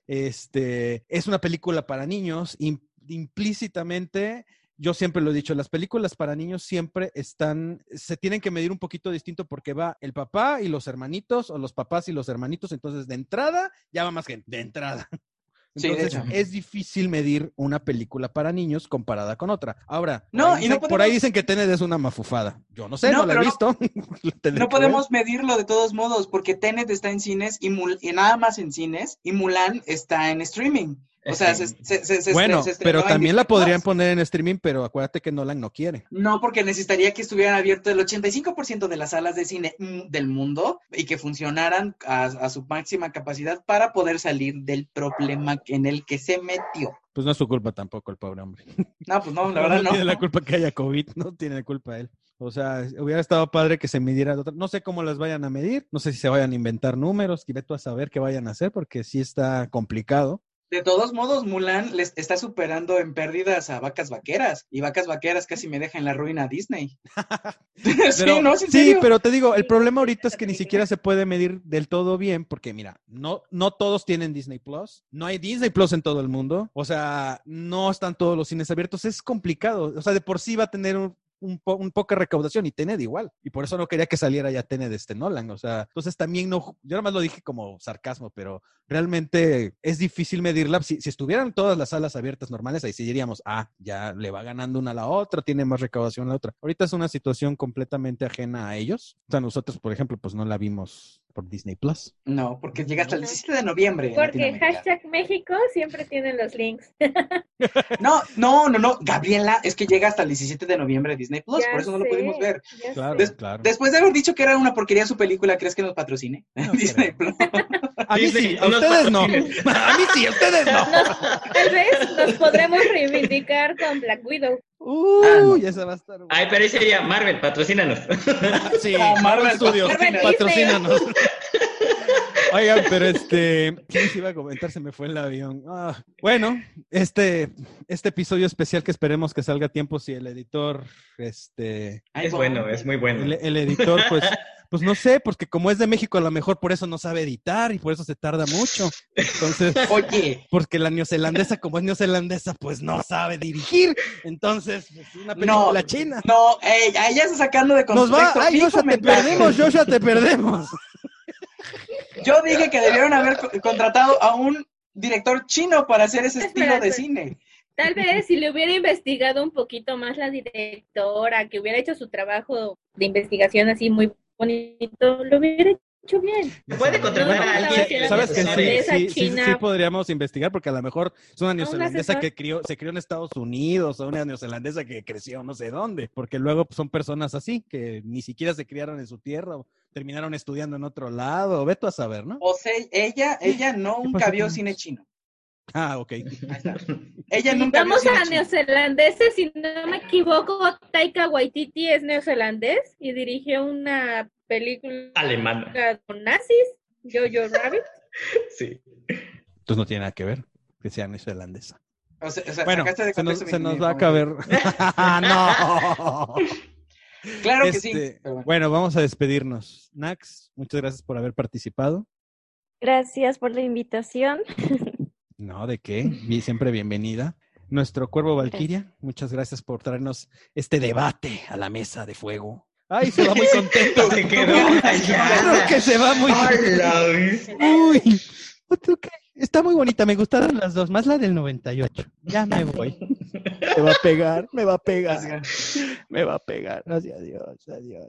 Este es una película para niños. im- implícitamente yo siempre lo he dicho, las películas para niños siempre están, se tienen que medir un poquito distinto porque va el papá y los hermanitos o los papás y los hermanitos, entonces de entrada ya va más gente, de entrada. Entonces es difícil medir una película para niños comparada con otra. Ahora, por, No, ahí, y no dicen, por ahí dicen que Tenet es una mafufada. Yo no sé, No, no, la he visto. No ver. podemos medirlo de todos modos, porque Tenet está en cines y, Mul- y nada más en cines, y Mulan está en streaming. O sea, se, se- Bueno, se pero también la podrían poner en streaming, pero acuérdate que Nolan no quiere. No, porque necesitaría que estuvieran abiertas el 85% de las salas de cine mm, del mundo y que funcionaran a, a su máxima capacidad para poder salir del problema en el que se metió. Pues no es su culpa tampoco el pobre hombre. No, pues no, la verdad no. tiene la culpa que haya COVID, no tiene la culpa él. O sea, hubiera estado padre que se midiera. de otra- No sé cómo las vayan a medir, no sé si se vayan a inventar números, tú a saber qué vayan a hacer, porque sí está complicado. De todos modos, Mulan les está superando en pérdidas a Vacas Vaqueras y Vacas Vaqueras casi me deja en la ruina a Disney. sí, Pero, no, ¿Es en sí, serio? pero te digo, el problema ahorita es que ni siquiera se puede medir del todo bien, porque mira, no, no todos tienen Disney Plus, no hay Disney Plus en todo el mundo, o sea, no están todos los cines abiertos, es complicado, o sea, de por sí va a tener un, un, po- un poca recaudación y Tenet igual, y por eso no quería que saliera ya Tenet de este Nolan, o sea, entonces también no, yo nada más lo dije como sarcasmo, pero realmente es difícil medirla, si, si estuvieran todas las salas abiertas normales, ahí sí diríamos, ah, ya le va ganando una a la otra, tiene más recaudación la otra, ahorita es una situación completamente ajena a ellos, o sea, nosotros, por ejemplo, pues no la vimos por Disney Plus. No, porque llega hasta el 17 de noviembre. Porque hashtag México siempre tienen los links. No, no, no, no, Gabriela, es que llega hasta el 17 de noviembre Disney Plus, Ya por eso no lo pudimos ver. Claro. Des- claro. Después de haber dicho que era una porquería su película, ¿crees que nos patrocine? No Disney creo. Plus. A mí sí, a no nos ustedes no. A mí sí, a ustedes no. Tal vez nos podremos reivindicar con Black Widow. Uy, esa va a estar. Ay, pero ahí sería Marvel, patrocínanos. Sí, Ah, Marvel Marvel Studios, Marvel patrocínanos. Oigan, pero este, ¿qué les iba a comentar? Se me fue el avión. Ah, bueno, este, este episodio especial que esperemos que salga a tiempo si el editor, este, es bueno, es muy bueno. el, el editor, pues, pues no sé, porque como es de México, a lo mejor por eso no sabe editar y por eso se tarda mucho. Entonces, Oye, porque la neozelandesa, como es neozelandesa, pues no sabe dirigir. Entonces, pues, una No. película china. no, ey, a ella está sacando de Nos contexto. va, ay, Joshua, te perdemos, Joshua, te perdemos. Yo dije que debieron haber co- contratado a un director chino para hacer ese estilo de cine. Tal vez si le hubiera investigado un poquito más la directora, que hubiera hecho su trabajo de investigación así muy bonito, lo hubiera hecho bien. Puede contratar No, a alguien. ¿Sabes que sí, sí, sí, sí podríamos investigar? Porque a lo mejor es una neozelandesa que crió, se crió en Estados Unidos o una neozelandesa que creció no sé dónde. Porque luego pues, son personas así que ni siquiera se criaron en su tierra o terminaron estudiando en otro lado. Ve tú a saber, ¿no? O sea, ella, ella nunca vio con- cine chino. Ah, ok. Ahí está. Ella nunca Vamos a neozelandeses, si no me equivoco, Taika Waititi es neozelandés y dirigió una película Alemana. con nazis, Jojo Rabbit. Sí. Entonces no tiene nada que ver que sea neozelandesa. O sea, o sea, Bueno, se nos, se nos va a caber. ¡No! Claro que Este, sí. pero bueno. Bueno, vamos a despedirnos. Nax, muchas gracias por haber participado. Gracias por la invitación. No, ¿de qué? Siempre bienvenida. Nuestro cuervo Valquiria, muchas gracias por traernos este debate a la mesa de fuego. Ay, se va muy contento. Se quedó. Creo que se va muy ¡Hala! Uy, ¿tú qué? Está muy bonita, me gustaron las dos, más la del 98. Ya me voy. Me va a pegar, me va a pegar, me va a pegar. Gracias, adiós, adiós.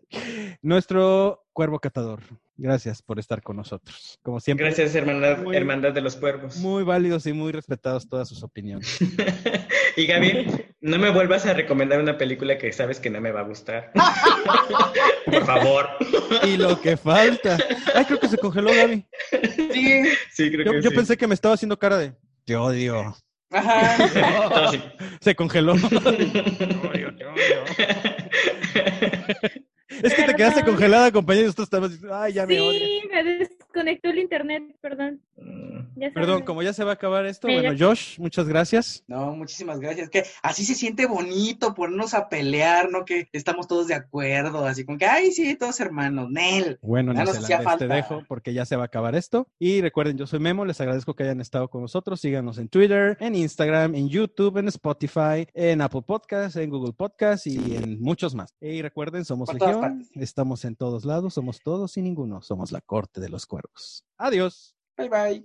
Nuestro cuervo catador, gracias por estar con nosotros. Como siempre, Gracias, hermandad, Muy- hermandad de los cuervos. muy válidos y muy respetados todas sus opiniones. y Gaby, no me vuelvas a recomendar una película que sabes que no me va a gustar. Por favor. Y lo que falta. Ay, creo que se congeló Gaby. Sí. Sí, creo Yo, que yo sí. pensé que me estaba haciendo cara de te odio. Ajá. Se congeló. Es que te quedaste congelada, compañero, y nosotros estábamos diciendo, ay, ya me odio. Sí, me desconectó el internet, perdón. Mm. Perdón, como ya se va a acabar esto, bueno, Josh, muchas gracias. No, muchísimas gracias. Que así se siente bonito ponernos a pelear, ¿no? Que estamos todos de acuerdo, así como que, ay, sí, todos hermanos, Nel. Bueno, Ya nos hacía te falta. dejo porque ya se va a acabar esto. Y recuerden, yo soy Memo, les agradezco que hayan estado con nosotros. Síganos en Twitter, en Instagram, en YouTube, en Spotify, en Apple Podcasts, en Google Podcasts y en muchos más. Y recuerden, somos Por Legión, estamos en todos lados, somos todos y ninguno, somos la corte de los cuervos. Adiós. バイバイ。